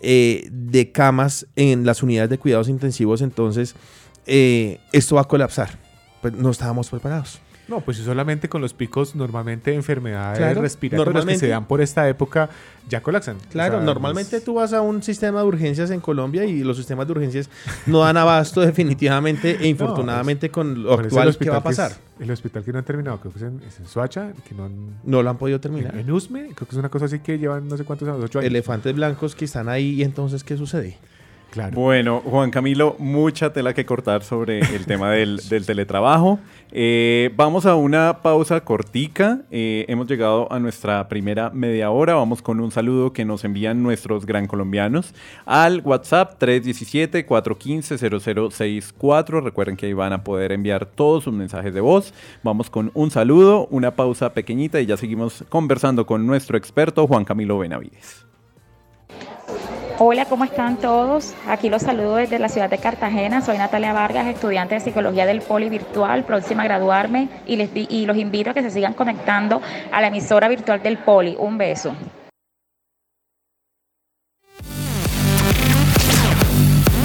eh, de camas en las unidades de cuidados intensivos, entonces eh, esto va a colapsar. Pues no estábamos preparados. No, pues solamente con los picos normalmente de enfermedades respiratorias que se dan por esta época ya colapsan. Claro, normalmente tú vas a un sistema de urgencias en Colombia y los sistemas de urgencias no dan abasto definitivamente e infortunadamente con lo actual que va a pasar. el hospital que no han terminado, creo que es en, Suacha, que no No lo han podido terminar. En, Usme, creo que es una cosa así que llevan no sé cuántos años, ocho años. Elefantes blancos que están ahí y entonces, ¿qué sucede? Bueno, Juan Camilo, mucha tela que cortar sobre el tema del, teletrabajo. Eh, vamos a una pausa cortica. Eh, hemos llegado a nuestra primera media hora. Vamos con un saludo que nos envían nuestros gran colombianos al WhatsApp 317-415-0064. Recuerden que ahí van a poder enviar todos sus mensajes de voz. Vamos con un saludo, una pausa pequeñita y ya seguimos conversando con nuestro experto Juan Camilo Benavides. Hola, ¿cómo están todos? Aquí los saludo desde la ciudad de Cartagena. Soy Natalia Vargas, estudiante de Psicología del Poli Virtual, próxima a graduarme y, les, y los invito a que se sigan conectando a la emisora virtual del Poli. Un beso.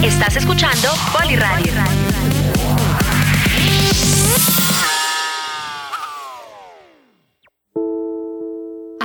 Estás escuchando Poli Radio.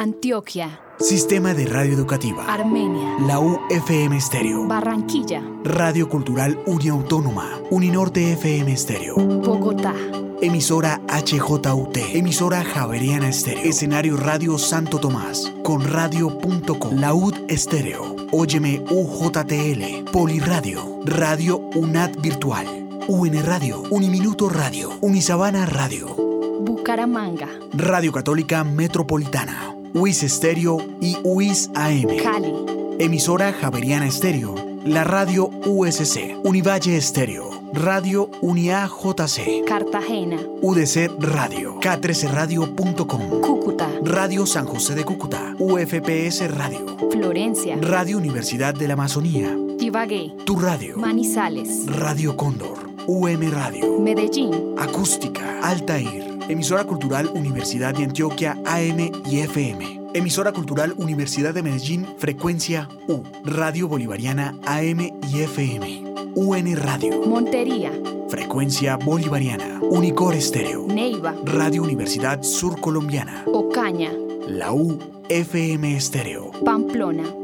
Antioquia Sistema de Radio Educativa. Armenia. La UFM Estéreo. Barranquilla. Radio Cultural Uniautónoma. Uninorte FM Estéreo. Bogotá. Emisora HJUT. Emisora Javeriana Estéreo. Escenario Radio Santo Tomás. Con radio.com. Laud Estéreo. Óyeme UJTL. Poliradio. Radio UNAT Virtual. UN Radio. Uniminuto Radio. Unisabana Radio. Bucaramanga. Radio Católica Metropolitana. UIS Estéreo y UIS AM. Cali. Emisora Javeriana Estéreo. La radio USC. Univalle Estéreo. Radio Unia JC. Cartagena. UDC Radio. K13radio.com. Cúcuta. Radio San José de Cúcuta. UFPS Radio. Florencia. Radio Universidad de la Amazonía. Ibagué. Tu radio. Manizales. Radio Cóndor. UM Radio. Medellín. Acústica. Altair. Emisora Cultural Universidad de Antioquia AM y FM. Emisora Cultural Universidad de Medellín, frecuencia U. Radio Bolivariana AM y FM. UN Radio. Montería. Frecuencia Bolivariana. Unicor Estéreo. Neiva. Radio Universidad Sur Colombiana. Ocaña. La U FM Estéreo. Pamplona.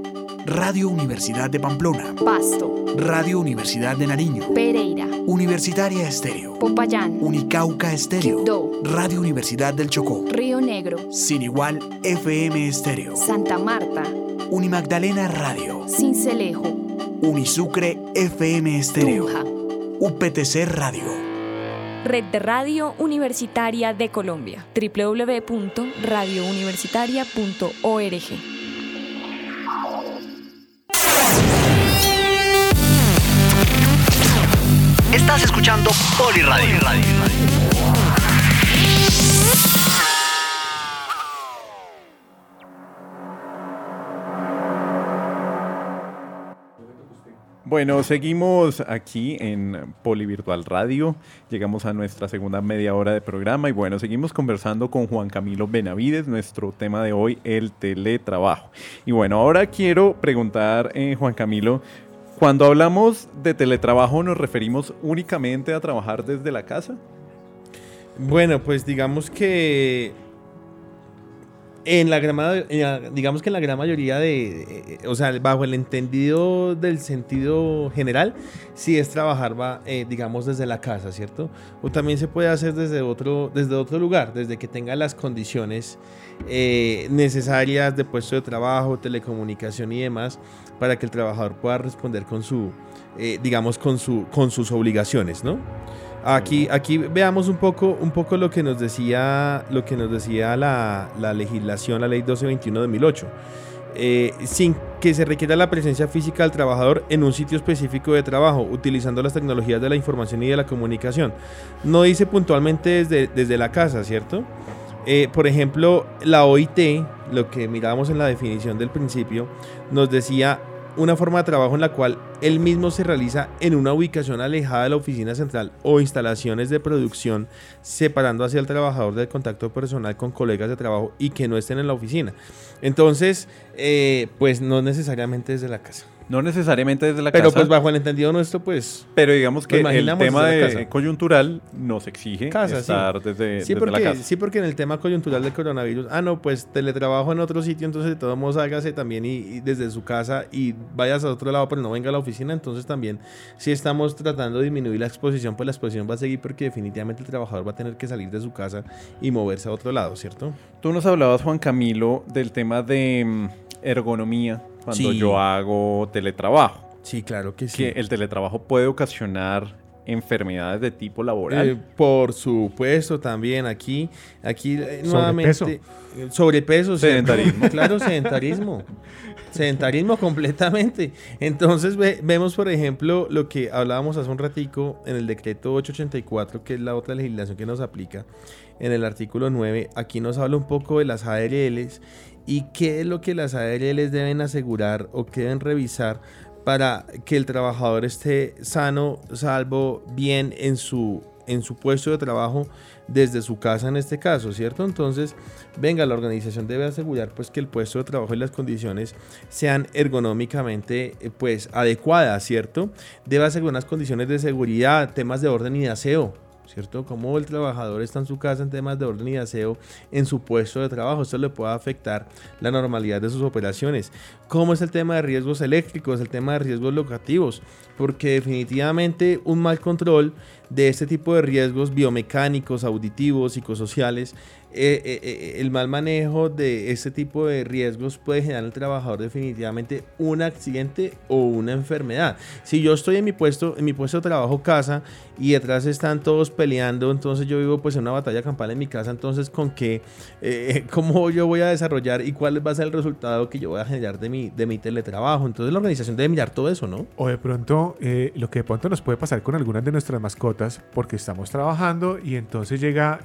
Radio Universidad de Pamplona. Pasto. Radio Universidad de Nariño. Pereira. Universitaria Estéreo. Popayán. Unicauca Estéreo. Quibdó. Radio Universidad del Chocó. Río Negro. Sin igual FM Estéreo. Santa Marta. Unimagdalena Radio. Cincelejo. Unisucre FM Estéreo. Tunja. UPTC Radio. Red de Radio Universitaria de Colombia, www.radiouniversitaria.org. Estás escuchando Poliradio. Bueno, seguimos aquí en Polivirtual Radio. Llegamos a nuestra segunda media hora de programa y bueno, seguimos conversando con Juan Camilo Benavides, nuestro tema de hoy, el teletrabajo. Y bueno, ahora quiero preguntar, eh, Juan Camilo, cuando hablamos de teletrabajo, ¿nos referimos únicamente a trabajar desde la casa? Bueno, pues digamos que en la gran, digamos que en la gran mayoría de, o sea, bajo el entendido del sentido general, sí es trabajar, va, eh, digamos, desde la casa, ¿cierto? O también se puede hacer desde otro, desde otro lugar, desde que tenga las condiciones eh, necesarias de puesto de trabajo, telecomunicación y demás, para que el trabajador pueda responder con su, eh, digamos, con, su, con sus obligaciones, ¿no? Aquí, aquí veamos un poco, un poco lo que nos decía, lo que nos decía la, la legislación, la ley 1221 de 2008. Eh, sin que se requiera la presencia física del trabajador en un sitio específico de trabajo, utilizando las tecnologías de la información y de la comunicación. No dice puntualmente desde, desde la casa, ¿cierto? Eh, por ejemplo, la OIT, lo que mirábamos en la definición del principio, nos decía una forma de trabajo en la cual él mismo se realiza en una ubicación alejada de la oficina central o instalaciones de producción, separando hacia el trabajador del contacto personal con colegas de trabajo y que no estén en la oficina. Entonces, eh, pues no necesariamente desde la casa. No necesariamente desde la casa. Pero pues bajo el entendido nuestro, pues... Pero digamos que el tema de coyuntural nos exige estar desde, sí, porque, la casa. Sí, porque en el tema coyuntural del coronavirus, ah, no, pues teletrabajo en otro sitio, entonces de todos modos hágase también y, desde su casa y vayas a otro lado, pero no venga a la oficina, entonces también si estamos tratando de disminuir la exposición, pues la exposición va a seguir porque definitivamente el trabajador va a tener que salir de su casa y moverse a otro lado, ¿cierto? Tú nos hablabas, Juan Camilo, del tema de mm, ergonomía cuando yo hago teletrabajo. Sí, claro que sí. Que el teletrabajo puede ocasionar enfermedades de tipo laboral. Eh, por supuesto, también aquí, aquí eh, nuevamente eh, sobrepeso, sedentarismo, claro, sedentarismo, sedentarismo completamente. Entonces vemos, por ejemplo, lo que hablábamos hace un ratico en el decreto 884, que es la otra legislación que nos aplica. En el artículo 9, aquí nos habla un poco de las ARLs y qué es lo que las ARLs deben asegurar o que deben revisar para que el trabajador esté sano, salvo, bien en su, en su puesto de trabajo desde su casa en este caso, ¿cierto? Entonces, venga, la organización debe asegurar pues que el puesto de trabajo y las condiciones sean ergonómicamente eh, pues adecuadas, ¿cierto? Debe asegurar unas condiciones de seguridad, temas de orden y de aseo, ¿cierto? Cómo el trabajador está en su casa en temas de orden y aseo en su puesto de trabajo. Esto le puede afectar la normalidad de sus operaciones. ¿Cómo es el tema de riesgos eléctricos, el tema de riesgos locativos? Porque definitivamente un mal control de este tipo de riesgos biomecánicos, auditivos, psicosociales, eh, eh, eh, el mal manejo de este tipo de riesgos puede generar al trabajador definitivamente un accidente o una enfermedad. Si yo estoy en mi puesto, en mi puesto de trabajo casa y detrás están todos peleando, entonces yo vivo pues en una batalla campal en mi casa, entonces con qué, cómo yo voy a desarrollar y cuál va a ser el resultado que yo voy a generar de mi, de mi teletrabajo. Entonces la organización debe mirar todo eso, ¿no? O de pronto, lo que de pronto nos puede pasar con algunas de nuestras mascotas, porque estamos trabajando y entonces llega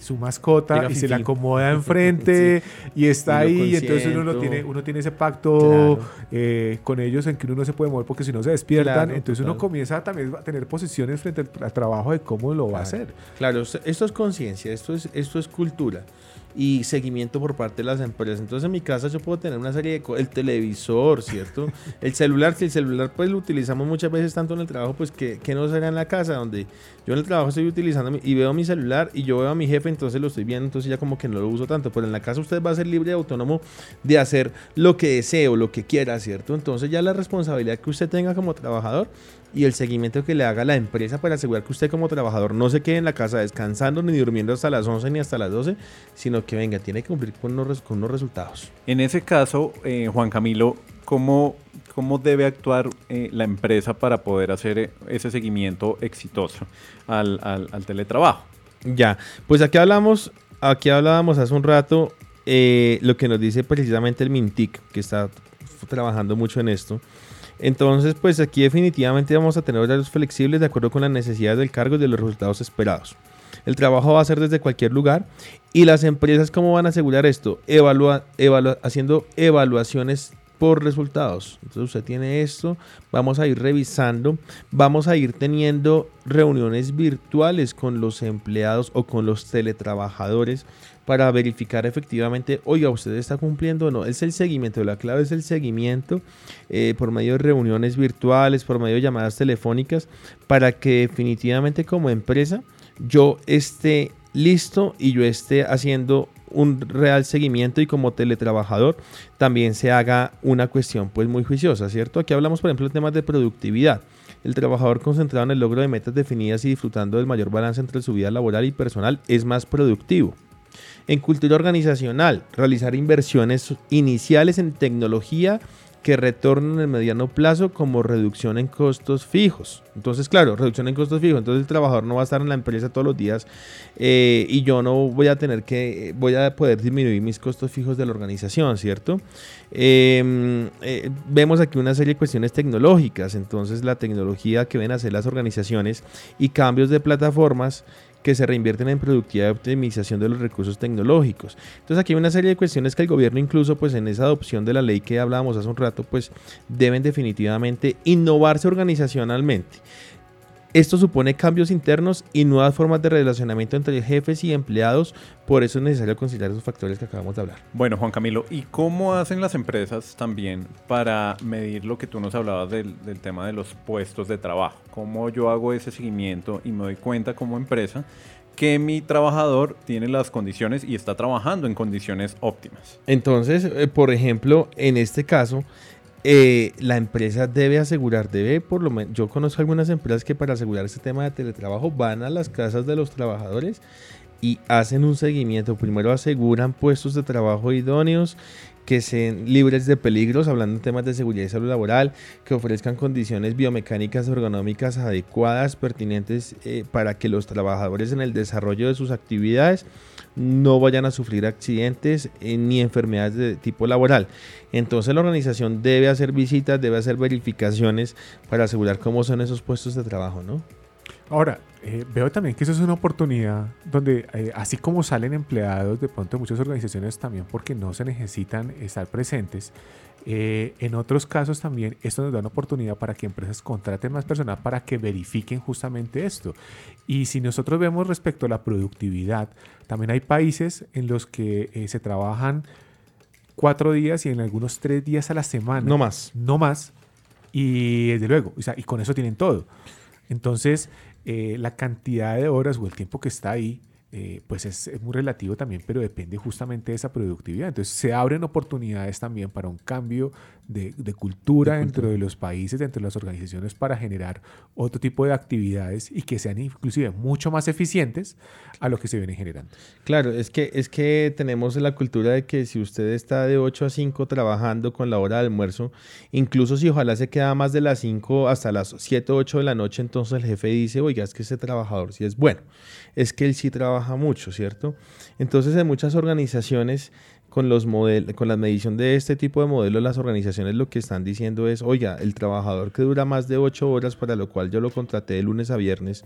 su mascota y se la acomoda enfrente y está ahí y entonces uno, tiene, uno tiene ese pacto eh, con ellos en que uno no se puede mover porque si no se despiertan, entonces uno comienza también a tener posiciones frente al, trabajo de cómo lo va a hacer. Claro, esto es conciencia, esto es, esto es cultura y seguimiento por parte de las empresas. Entonces en mi casa yo puedo tener una serie de el televisor, ¿cierto? el celular, si el celular pues lo utilizamos muchas veces tanto en el trabajo, pues que, que no será en la casa, donde yo en el trabajo estoy utilizando y veo mi celular y yo veo a mi jefe, entonces lo estoy viendo, entonces ya como que no lo uso tanto, pero en la casa usted va a ser libre y autónomo de hacer lo que desee o lo que quiera, ¿cierto? Entonces ya la responsabilidad que usted tenga como trabajador y el seguimiento que le haga la empresa para asegurar que usted como trabajador no se quede en la casa descansando ni durmiendo hasta las 11 ni hasta las 12, sino que venga, tiene que cumplir con unos, con unos resultados. En ese caso, eh, Juan Camilo, ¿cómo, cómo debe actuar eh, la empresa para poder hacer eh, ese seguimiento exitoso al, al, teletrabajo? Ya, pues aquí hablamos, aquí hablábamos hace un rato eh, lo que nos dice precisamente el Mintic, que está trabajando mucho en esto. Entonces, pues aquí definitivamente vamos a tener horarios flexibles de acuerdo con las necesidades del cargo y de los resultados esperados. El trabajo va a ser desde cualquier lugar y las empresas, ¿cómo van a asegurar esto? Evalua, haciendo evaluaciones por resultados. Entonces usted tiene esto, vamos a ir revisando, vamos a ir teniendo reuniones virtuales con los empleados o con los teletrabajadores para verificar efectivamente, oiga, usted está cumpliendo o no. Es el seguimiento, la clave es el seguimiento eh, por medio de reuniones virtuales, por medio de llamadas telefónicas, para que definitivamente como empresa yo esté listo y yo esté haciendo un real seguimiento y como teletrabajador también se haga una cuestión pues muy juiciosa, ¿cierto? Aquí hablamos por ejemplo de temas de productividad. El trabajador concentrado en el logro de metas definidas y disfrutando del mayor balance entre su vida laboral y personal es más productivo. En cultura organizacional, realizar inversiones iniciales en tecnología que retornen en mediano plazo como reducción en costos fijos. Entonces, claro, reducción en costos fijos. Entonces el trabajador no va a estar en la empresa todos los días eh, y yo no voy a tener que, voy a poder disminuir mis costos fijos de la organización, ¿cierto? Em, eh, vemos aquí una serie de cuestiones tecnológicas. Entonces la tecnología que ven a hacer las organizaciones y cambios de plataformas que se reinvierten en productividad y optimización de los recursos tecnológicos. Entonces aquí hay una serie de cuestiones que el gobierno incluso pues en esa adopción de la ley que hablábamos hace un rato pues deben definitivamente innovarse organizacionalmente. Esto supone cambios internos y nuevas formas de relacionamiento entre jefes y empleados, por eso es necesario considerar esos factores que acabamos de hablar. Bueno, Juan Camilo, ¿y cómo hacen las empresas también para medir lo que tú nos hablabas del, tema de los puestos de trabajo? ¿Cómo yo hago ese seguimiento y me doy cuenta como empresa que mi trabajador tiene las condiciones y está trabajando en condiciones óptimas? Entonces, eh, por ejemplo, en este caso, eh, la empresa debe asegurar, debe por lo menos, yo conozco algunas empresas que para asegurar este tema de teletrabajo van a las casas de los trabajadores y hacen un seguimiento. Primero aseguran puestos de trabajo idóneos que sean libres de peligros, hablando de temas de seguridad y salud laboral, que ofrezcan condiciones biomecánicas ergonómicas adecuadas, pertinentes eh, para que los trabajadores en el desarrollo de sus actividades no vayan a sufrir accidentes eh, ni enfermedades de tipo laboral. Entonces la organización debe hacer visitas, debe hacer verificaciones para asegurar cómo son esos puestos de trabajo, ¿no? Ahora, eh, veo también que eso es una oportunidad donde, eh, así como salen empleados de pronto muchas organizaciones también porque no se necesitan estar presentes, eh, en otros casos también esto nos da una oportunidad para que empresas contraten más personal para que verifiquen justamente esto. Y si nosotros vemos respecto a la productividad, también hay países en los que se trabajan cuatro días y en algunos tres días a la semana. No más. No más. Y desde luego, y con eso tienen todo. Entonces, eh, la cantidad de horas o el tiempo que está ahí, eh, pues es, muy relativo también, pero depende justamente de esa productividad. Entonces se abren oportunidades también para un cambio de, cultura dentro de los países, dentro de las organizaciones, para generar otro tipo de actividades y que sean inclusive mucho más eficientes a lo que se viene generando. Claro, es que, es que tenemos la cultura de que si usted está de 8 a 5 trabajando con la hora de almuerzo, incluso si ojalá se queda más de las 5 hasta las 7 o 8 de la noche, entonces el jefe dice, oiga, es que ese trabajador sí es bueno, es que él sí trabaja mucho, ¿cierto? Entonces en muchas organizaciones con, los con la medición de este tipo de modelos, las organizaciones lo que están diciendo es, oiga, el trabajador que dura más de 8 horas, para lo cual yo lo contraté de lunes a viernes,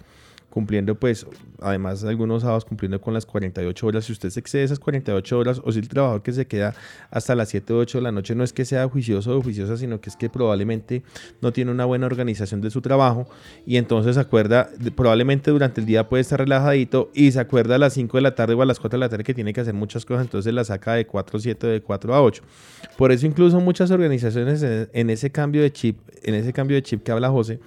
cumpliendo pues, además algunos sábados cumpliendo con las 48 horas, si usted se excede esas 48 horas o si el trabajador que se queda hasta las 7 o 8 de la noche no es que sea juicioso o juiciosa, sino que es que probablemente no tiene una buena organización de su trabajo y entonces se acuerda, probablemente durante el día puede estar relajadito y se acuerda a las 5 de la tarde o a las 4 de la tarde que tiene que hacer muchas cosas, entonces la saca de 4 a 7 de 4 a 8. Por eso incluso muchas organizaciones en ese cambio de chip, en ese cambio de chip que habla José,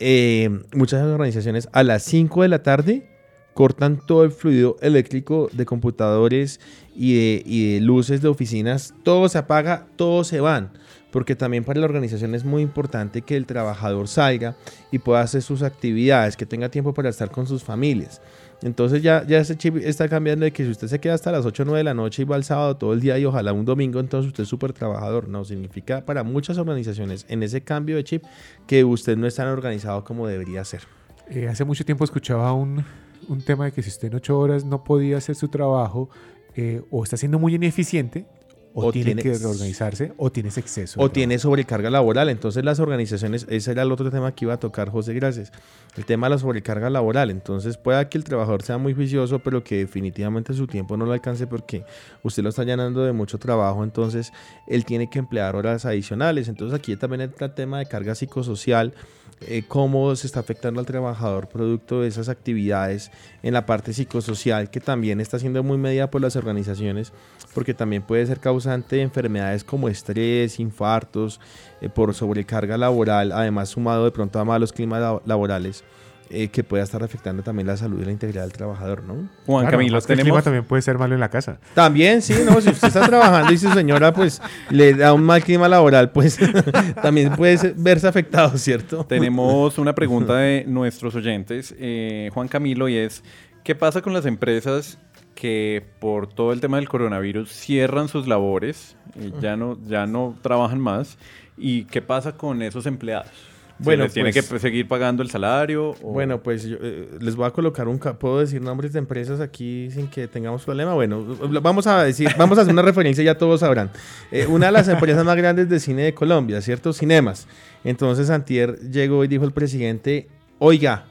eh, muchas organizaciones a las 5 de la tarde cortan todo el fluido eléctrico de computadores y de, luces de oficinas, todo se apaga, todos se van. porque también para la organización es muy importante que el trabajador salga y pueda hacer sus actividades, que tenga tiempo para estar con sus familias. Entonces ya, ya ese chip está cambiando de que si usted se queda hasta las 8 o 9 de la noche y va al sábado todo el día y ojalá un domingo, entonces usted es súper trabajador. No, significa para muchas organizaciones en ese cambio de chip que usted no es tan organizado como debería ser. Eh, hace mucho tiempo escuchaba un, un, tema de que si usted en 8 horas no podía hacer su trabajo eh, o está siendo muy ineficiente, o, tiene que reorganizarse o tienes exceso. O tiene sobrecarga laboral. Entonces las organizaciones, ese era el otro tema que iba a tocar José, gracias. El tema de la sobrecarga laboral. Entonces pueda que el trabajador sea muy juicioso, pero que definitivamente su tiempo no lo alcance porque usted lo está llenando de mucho trabajo. Entonces él tiene que emplear horas adicionales. Entonces aquí también entra el tema de carga psicosocial. Eh, cómo se está afectando al trabajador producto de esas actividades en la parte psicosocial que también está siendo muy medida por las organizaciones porque también puede ser causante de enfermedades como estrés, infartos, eh, por sobrecarga laboral, además sumado de pronto a malos climas laborales. Eh, que pueda estar afectando también la salud y la integridad del trabajador, ¿no? Juan Camilo, tenemos... el clima también puede ser malo en la casa. También, sí, ¿no? Si usted está trabajando y su señora, pues, le da un mal clima laboral, pues, también puede verse afectado, ¿cierto? Tenemos una pregunta de nuestros oyentes, eh, Juan Camilo, y es, ¿qué pasa con las empresas que por todo el tema del coronavirus cierran sus labores, y ya no, ya no trabajan más. ¿Y qué pasa con esos empleados? Bueno, tiene que pues seguir pagando el salario? Bueno, pues eh, les voy a colocar un... ¿Puedo decir nombres de empresas aquí sin que tengamos problema? Bueno, vamos a decir, vamos a hacer una referencia, ya todos sabrán. Eh, una de las empresas más grandes de cine de Colombia, ¿cierto? Cinemas. Entonces Antier llegó y dijo el presidente, oiga,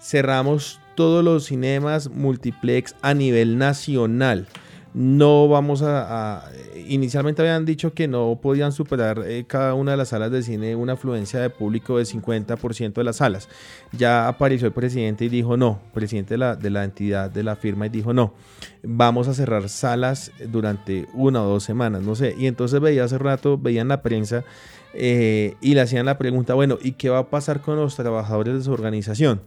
cerramos todos los cinemas multiplex a nivel nacional. No vamos a, Inicialmente habían dicho que no podían superar eh, cada una de las salas de cine una afluencia de público de 50% de las salas. Ya apareció el presidente y dijo no, presidente de la, de la entidad de la firma y dijo no, vamos a cerrar salas durante una o dos semanas, no sé. Y entonces veía hace rato, veían la prensa eh, y le hacían la pregunta, bueno, ¿y qué va a pasar con los trabajadores de su organización?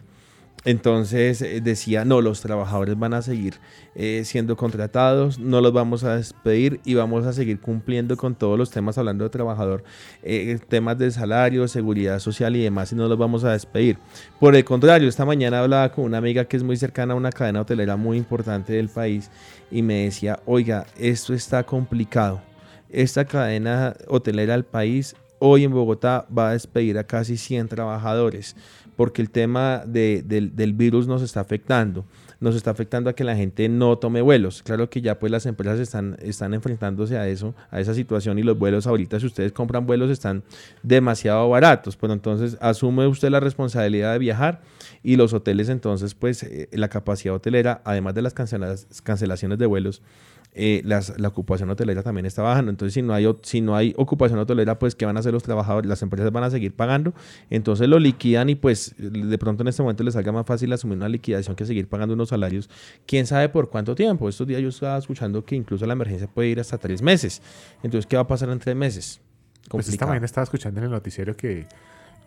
Entonces eh, decía, no, los trabajadores van a seguir eh, siendo contratados, no los vamos a despedir y vamos a seguir cumpliendo con todos los temas hablando de trabajador, eh, temas de salario, seguridad social y demás, y no los vamos a despedir. Por el contrario, esta mañana hablaba con una amiga que es muy cercana a una cadena hotelera muy importante del país y me decía, oiga, esto está complicado. Esta cadena hotelera del país hoy en Bogotá va a despedir a casi 100 trabajadores porque el tema del, virus nos está afectando. Nos está afectando a que la gente no tome vuelos. Claro que ya pues las empresas están, están enfrentándose a eso, a esa situación y los vuelos ahorita, si ustedes compran vuelos, están demasiado baratos. Pero entonces asume usted la responsabilidad de viajar y los hoteles entonces pues eh, la capacidad hotelera, además de las cancelaciones de vuelos, eh, la ocupación hotelera también está bajando. Entonces, si no, hay, si no hay ocupación hotelera, pues, ¿qué van a hacer los trabajadores? Las empresas van a seguir pagando. Entonces, lo liquidan y, pues, de pronto en este momento les salga más fácil asumir una liquidación que seguir pagando unos salarios. ¿Quién sabe por cuánto tiempo? Estos días yo estaba escuchando que incluso la emergencia puede ir hasta tres meses. Entonces, ¿qué va a pasar en tres meses? Pues esta mañana estaba escuchando en el noticiero que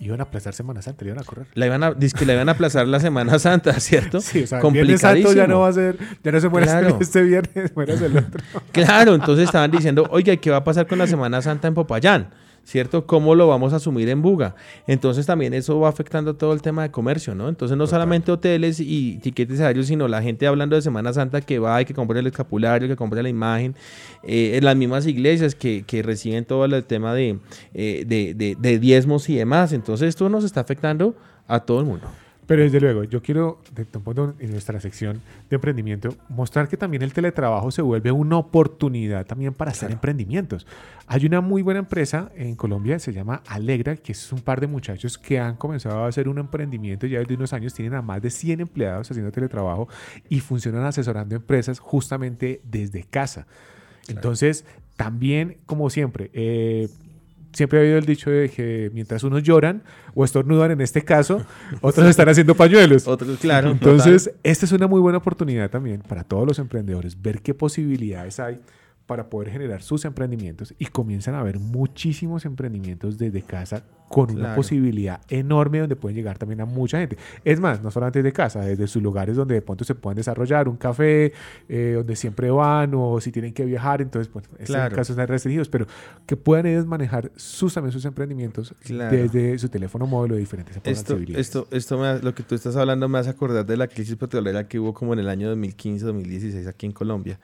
Iban a aplazar Semana Santa, le iban a correr. La iban a, que la iban a aplazar la Semana Santa, ¿cierto? Sí, o sea, Complicadísimo. ya no va a ser, ya no se puede claro. este viernes, muere el otro. claro, entonces estaban diciendo, oiga, ¿qué va a pasar con la Semana Santa en Popayán? ¿Cierto? ¿Cómo lo vamos a asumir en Buga? Entonces también eso va afectando todo el tema de comercio, ¿no? Entonces no solamente hoteles y tiquetes aéreos, sino la gente hablando de Semana Santa que va y que compra el escapulario, que compra la imagen, eh, en las mismas iglesias que, reciben todo el tema de, eh, de, de diezmos y demás. Entonces esto nos está afectando a todo el mundo. Pero desde luego, yo quiero, en nuestra sección de emprendimiento, mostrar que también el teletrabajo se vuelve una oportunidad también para hacer emprendimientos. Hay una muy buena empresa en Colombia, se llama Alegra, que es un par de muchachos que han comenzado a hacer un emprendimiento ya desde unos años, tienen a más de 100 empleados haciendo teletrabajo y funcionan asesorando empresas justamente desde casa. Entonces, también, como siempre, eh, siempre ha habido el dicho de que mientras unos lloran o estornudan en este caso, otros están haciendo pañuelos. Otros, claro. Entonces, esta es una muy buena oportunidad también para todos los emprendedores, ver qué posibilidades hay para poder generar sus emprendimientos y comienzan a haber muchísimos emprendimientos desde casa con una posibilidad enorme donde pueden llegar también a mucha gente. Es más, no solamente desde casa, desde sus lugares donde de pronto se pueden desarrollar, un café, eh, donde siempre van o si tienen que viajar, entonces, bueno, en claro. casos están restringidos, pero que puedan ellos manejar sus también sus emprendimientos desde su teléfono móvil de diferentes esto, esto, esto me, lo que tú estás hablando me hace acordar de la crisis petrolera que hubo como en el año 2015-2016 aquí en Colombia.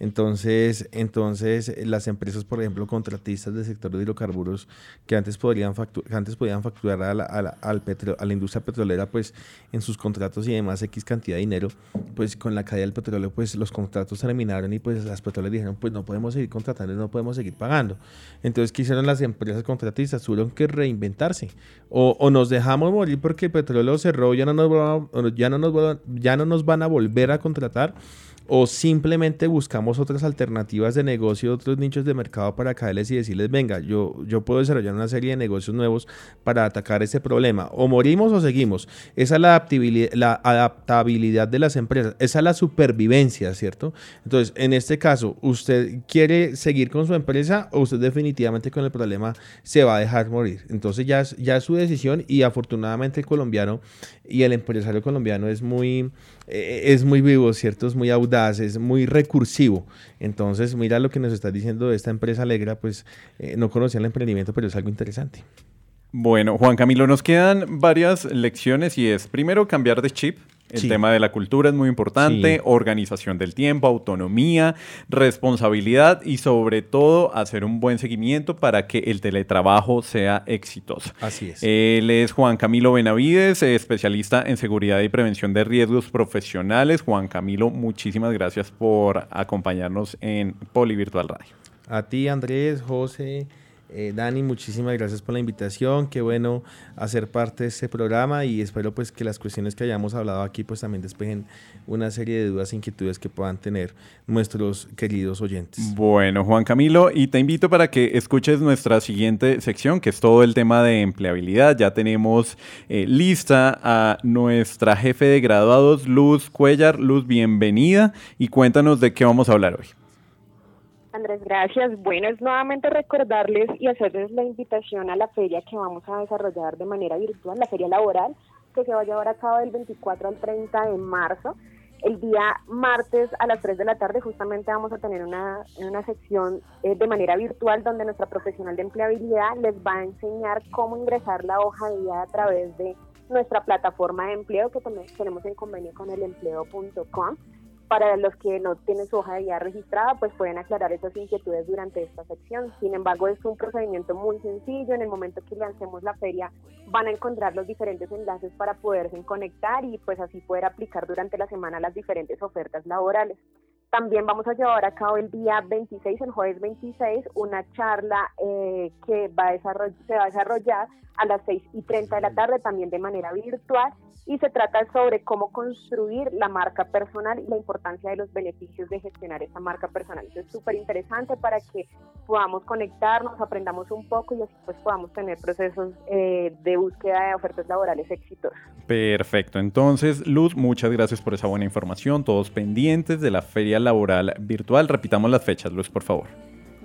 Entonces, entonces las empresas, por ejemplo, contratistas del sector de hidrocarburos que antes podrían antes podían facturar a la, a, la, al a la industria petrolera, pues en sus contratos y demás X cantidad de dinero, pues con la caída del petróleo, pues los contratos terminaron y pues las petroleras dijeron, pues no podemos seguir contratando, no podemos seguir pagando. Entonces, ¿qué hicieron las empresas contratistas? Tuvieron que reinventarse. O, o nos dejamos morir porque el petróleo cerró, ya no nos, ya no nos, ya no nos van a volver a contratar o simplemente buscamos otras alternativas de negocio, otros nichos de mercado para caerles y decirles, venga, yo, yo puedo desarrollar una serie de negocios nuevos para atacar ese problema. O morimos o seguimos. Esa es la adaptabilidad, la adaptabilidad de las empresas, esa es la supervivencia, ¿cierto? Entonces, en este caso, ¿usted quiere seguir con su empresa o usted definitivamente con el problema se va a dejar morir? Entonces ya es, ya es su decisión y afortunadamente el colombiano y el empresario colombiano es muy, eh, es muy vivo, ¿cierto? Es muy audaz, es muy recursivo. Entonces, mira lo que nos está diciendo esta empresa Alegra, pues eh, no conocía el emprendimiento, pero es algo interesante. Bueno, Juan Camilo, nos quedan varias lecciones y es primero cambiar de chip, el tema de la cultura es muy importante, organización del tiempo, autonomía, responsabilidad y sobre todo hacer un buen seguimiento para que el teletrabajo sea exitoso. Así es. Él es Juan Camilo Benavides, especialista en seguridad y prevención de riesgos profesionales. Juan Camilo, muchísimas gracias por acompañarnos en Poli Virtual Radio. A ti, Andrés, José. Eh, Dani, muchísimas gracias por la invitación. Qué bueno hacer parte de este programa y espero pues que las cuestiones que hayamos hablado aquí pues también despejen una serie de dudas e inquietudes que puedan tener nuestros queridos oyentes. Bueno, Juan Camilo, y te invito para que escuches nuestra siguiente sección, que es todo el tema de empleabilidad. Ya tenemos eh, lista a nuestra jefe de graduados, Luz Cuellar. Luz, bienvenida y cuéntanos de qué vamos a hablar hoy. Andrés, gracias. Bueno, es nuevamente recordarles y hacerles la invitación a la feria que vamos a desarrollar de manera virtual, la feria laboral, que se va a llevar a cabo del 24 al 30 de marzo. El día martes a las 3 de la tarde justamente vamos a tener una, una sección eh, de manera virtual donde nuestra profesional de empleabilidad les va a enseñar cómo ingresar la hoja de vida a través de nuestra plataforma de empleo que tenemos en convenio con el empleo.com para los que no tienen su hoja de vida registrada, pues pueden aclarar esas inquietudes durante esta sección. Sin embargo, es un procedimiento muy sencillo. En el momento que lancemos la feria, van a encontrar los diferentes enlaces para poderse conectar y pues así poder aplicar durante la semana las diferentes ofertas laborales. También vamos a llevar a cabo el día 26, el jueves 26, una charla eh, que va a se va a desarrollar a las 6 y 30 de la tarde, también de manera virtual, y se trata sobre cómo construir la marca personal y la importancia de los beneficios de gestionar esa marca personal. Eso es súper interesante para que podamos conectarnos, aprendamos un poco y así pues podamos tener procesos eh, de búsqueda de ofertas laborales exitosos. Perfecto, entonces Luz, muchas gracias por esa buena información, todos pendientes de la feria laboral virtual. Repitamos las fechas, Luz, por favor.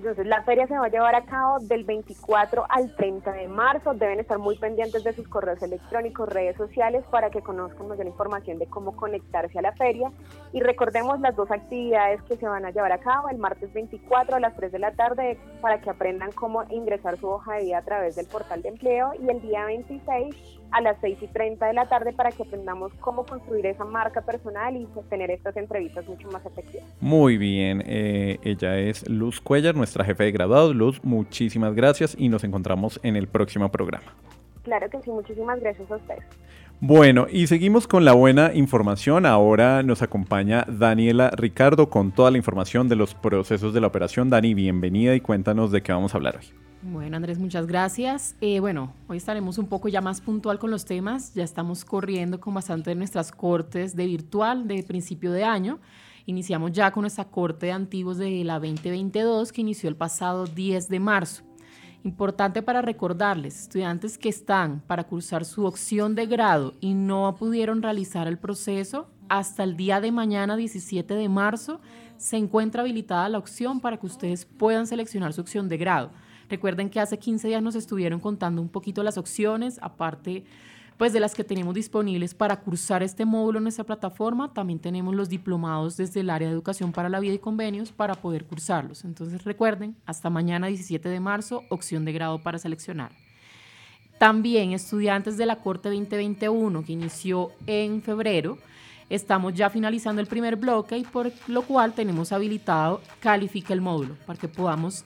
Entonces, la feria se va a llevar a cabo del 24 al 30 de marzo. Deben estar muy pendientes de sus correos electrónicos, redes sociales, para que conozcan mayor información de cómo conectarse a la feria. Y recordemos las dos actividades que se van a llevar a cabo el martes 24 a las 3 de la tarde para que aprendan cómo ingresar su hoja de vida a través del portal de empleo y el día 26 a las 6 y 30 de la tarde para que aprendamos cómo construir esa marca personal y tener estas entrevistas mucho más efectivas. Muy bien, eh, ella es Luz Cuellar, nuestra jefe de graduados. Luz, muchísimas gracias y nos encontramos en el próximo programa. Claro que sí, muchísimas gracias a ustedes. Bueno, y seguimos con la buena información. Ahora nos acompaña Daniela Ricardo con toda la información de los procesos de la operación. Dani, bienvenida y cuéntanos de qué vamos a hablar hoy. Bueno, Andrés, muchas gracias. Eh, bueno, hoy estaremos un poco ya más puntual con los temas. Ya estamos corriendo con bastante de nuestras cortes de virtual de principio de año. Iniciamos ya con nuestra corte de antiguos de la 2022 que inició el pasado 10 de marzo. Importante para recordarles, estudiantes que están para cursar su opción de grado y no pudieron realizar el proceso, hasta el día de mañana 17 de marzo se encuentra habilitada la opción para que ustedes puedan seleccionar su opción de grado Recuerden que hace 15 días nos estuvieron contando un poquito las opciones, aparte pues de las que tenemos disponibles para cursar este módulo en nuestra plataforma, también tenemos los diplomados desde el área de educación para la vida y convenios para poder cursarlos. Entonces recuerden, hasta mañana 17 de marzo, opción de grado para seleccionar. También estudiantes de la Corte 2021 que inició en febrero, estamos ya finalizando el primer bloque y por lo cual tenemos habilitado Califica el módulo para que podamos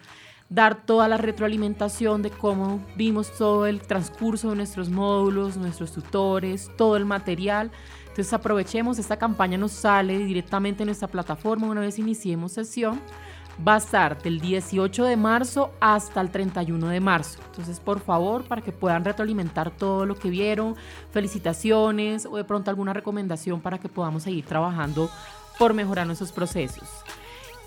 dar toda la retroalimentación de cómo vimos todo el transcurso de nuestros módulos, nuestros tutores, todo el material. Entonces aprovechemos, esta campaña nos sale directamente en nuestra plataforma una vez iniciemos sesión. Va a estar del 18 de marzo hasta el 31 de marzo. Entonces, por favor, para que puedan retroalimentar todo lo que vieron, felicitaciones o de pronto alguna recomendación para que podamos seguir trabajando por mejorar nuestros procesos.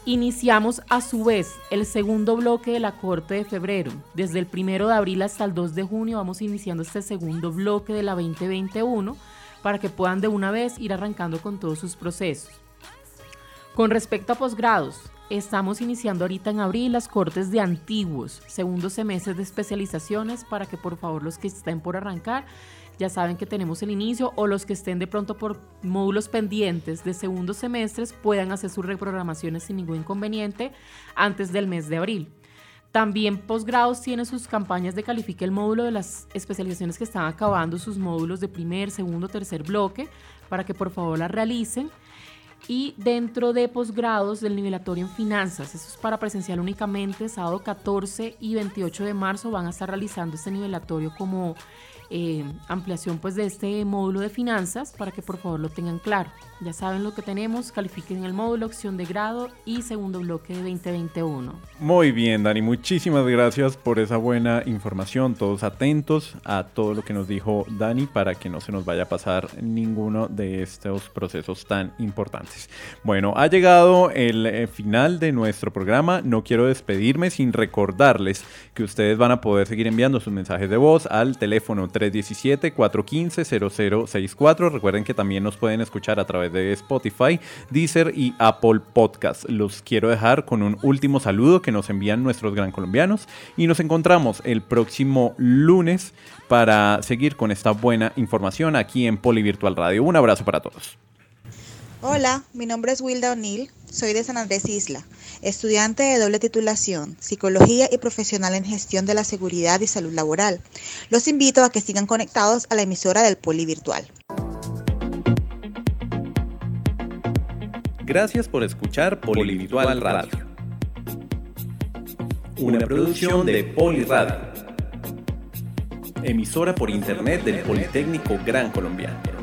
Iniciamos a su vez el segundo bloque de la corte de febrero. Desde el primero de abril hasta el 2 de junio vamos iniciando este segundo bloque de la 2021 para que puedan de una vez ir arrancando con todos sus procesos. Con respecto a posgrados, estamos iniciando ahorita en abril las cortes de antiguos, segundo semestre de especializaciones para que por favor los que estén por arrancar ya saben que tenemos el inicio o los que estén de pronto por módulos pendientes de segundos semestres puedan hacer sus reprogramaciones sin ningún inconveniente antes del mes de abril. También posgrados tiene sus campañas de califique el módulo de las especializaciones que están acabando sus módulos de primer, segundo, tercer bloque para que por favor las realicen. Y dentro de posgrados del nivelatorio en finanzas, eso es para presencial únicamente, sábado 14 y 28 de marzo van a estar realizando este nivelatorio como eh, ampliación pues de este módulo de finanzas para que por favor lo tengan claro. Ya saben lo que tenemos, califiquen el módulo, opción de grado y segundo bloque de 2021. Muy bien, Dani, muchísimas gracias por esa buena información. Todos atentos a todo lo que nos dijo Dani para que no se nos vaya a pasar ninguno de estos procesos tan importantes. Bueno, ha llegado el eh, final de nuestro programa. No quiero despedirme sin recordarles que ustedes van a poder seguir enviando sus mensajes de voz al teléfono 317-415-0064. Recuerden que también nos pueden escuchar a través de Spotify, Deezer y Apple Podcast. Los quiero dejar con un último saludo que nos envían nuestros gran colombianos y nos encontramos el próximo lunes para seguir con esta buena información aquí en Polivirtual Radio. Un abrazo para todos. Hola, mi nombre es Wilda O'Neill, soy de San Andrés Isla, estudiante de doble titulación, psicología y profesional en gestión de la seguridad y salud laboral. Los invito a que sigan conectados a la emisora del Poli Virtual. Gracias por escuchar Polivirtual Radio. Una producción de Poliradio. Emisora por internet del Politécnico Gran Colombiano.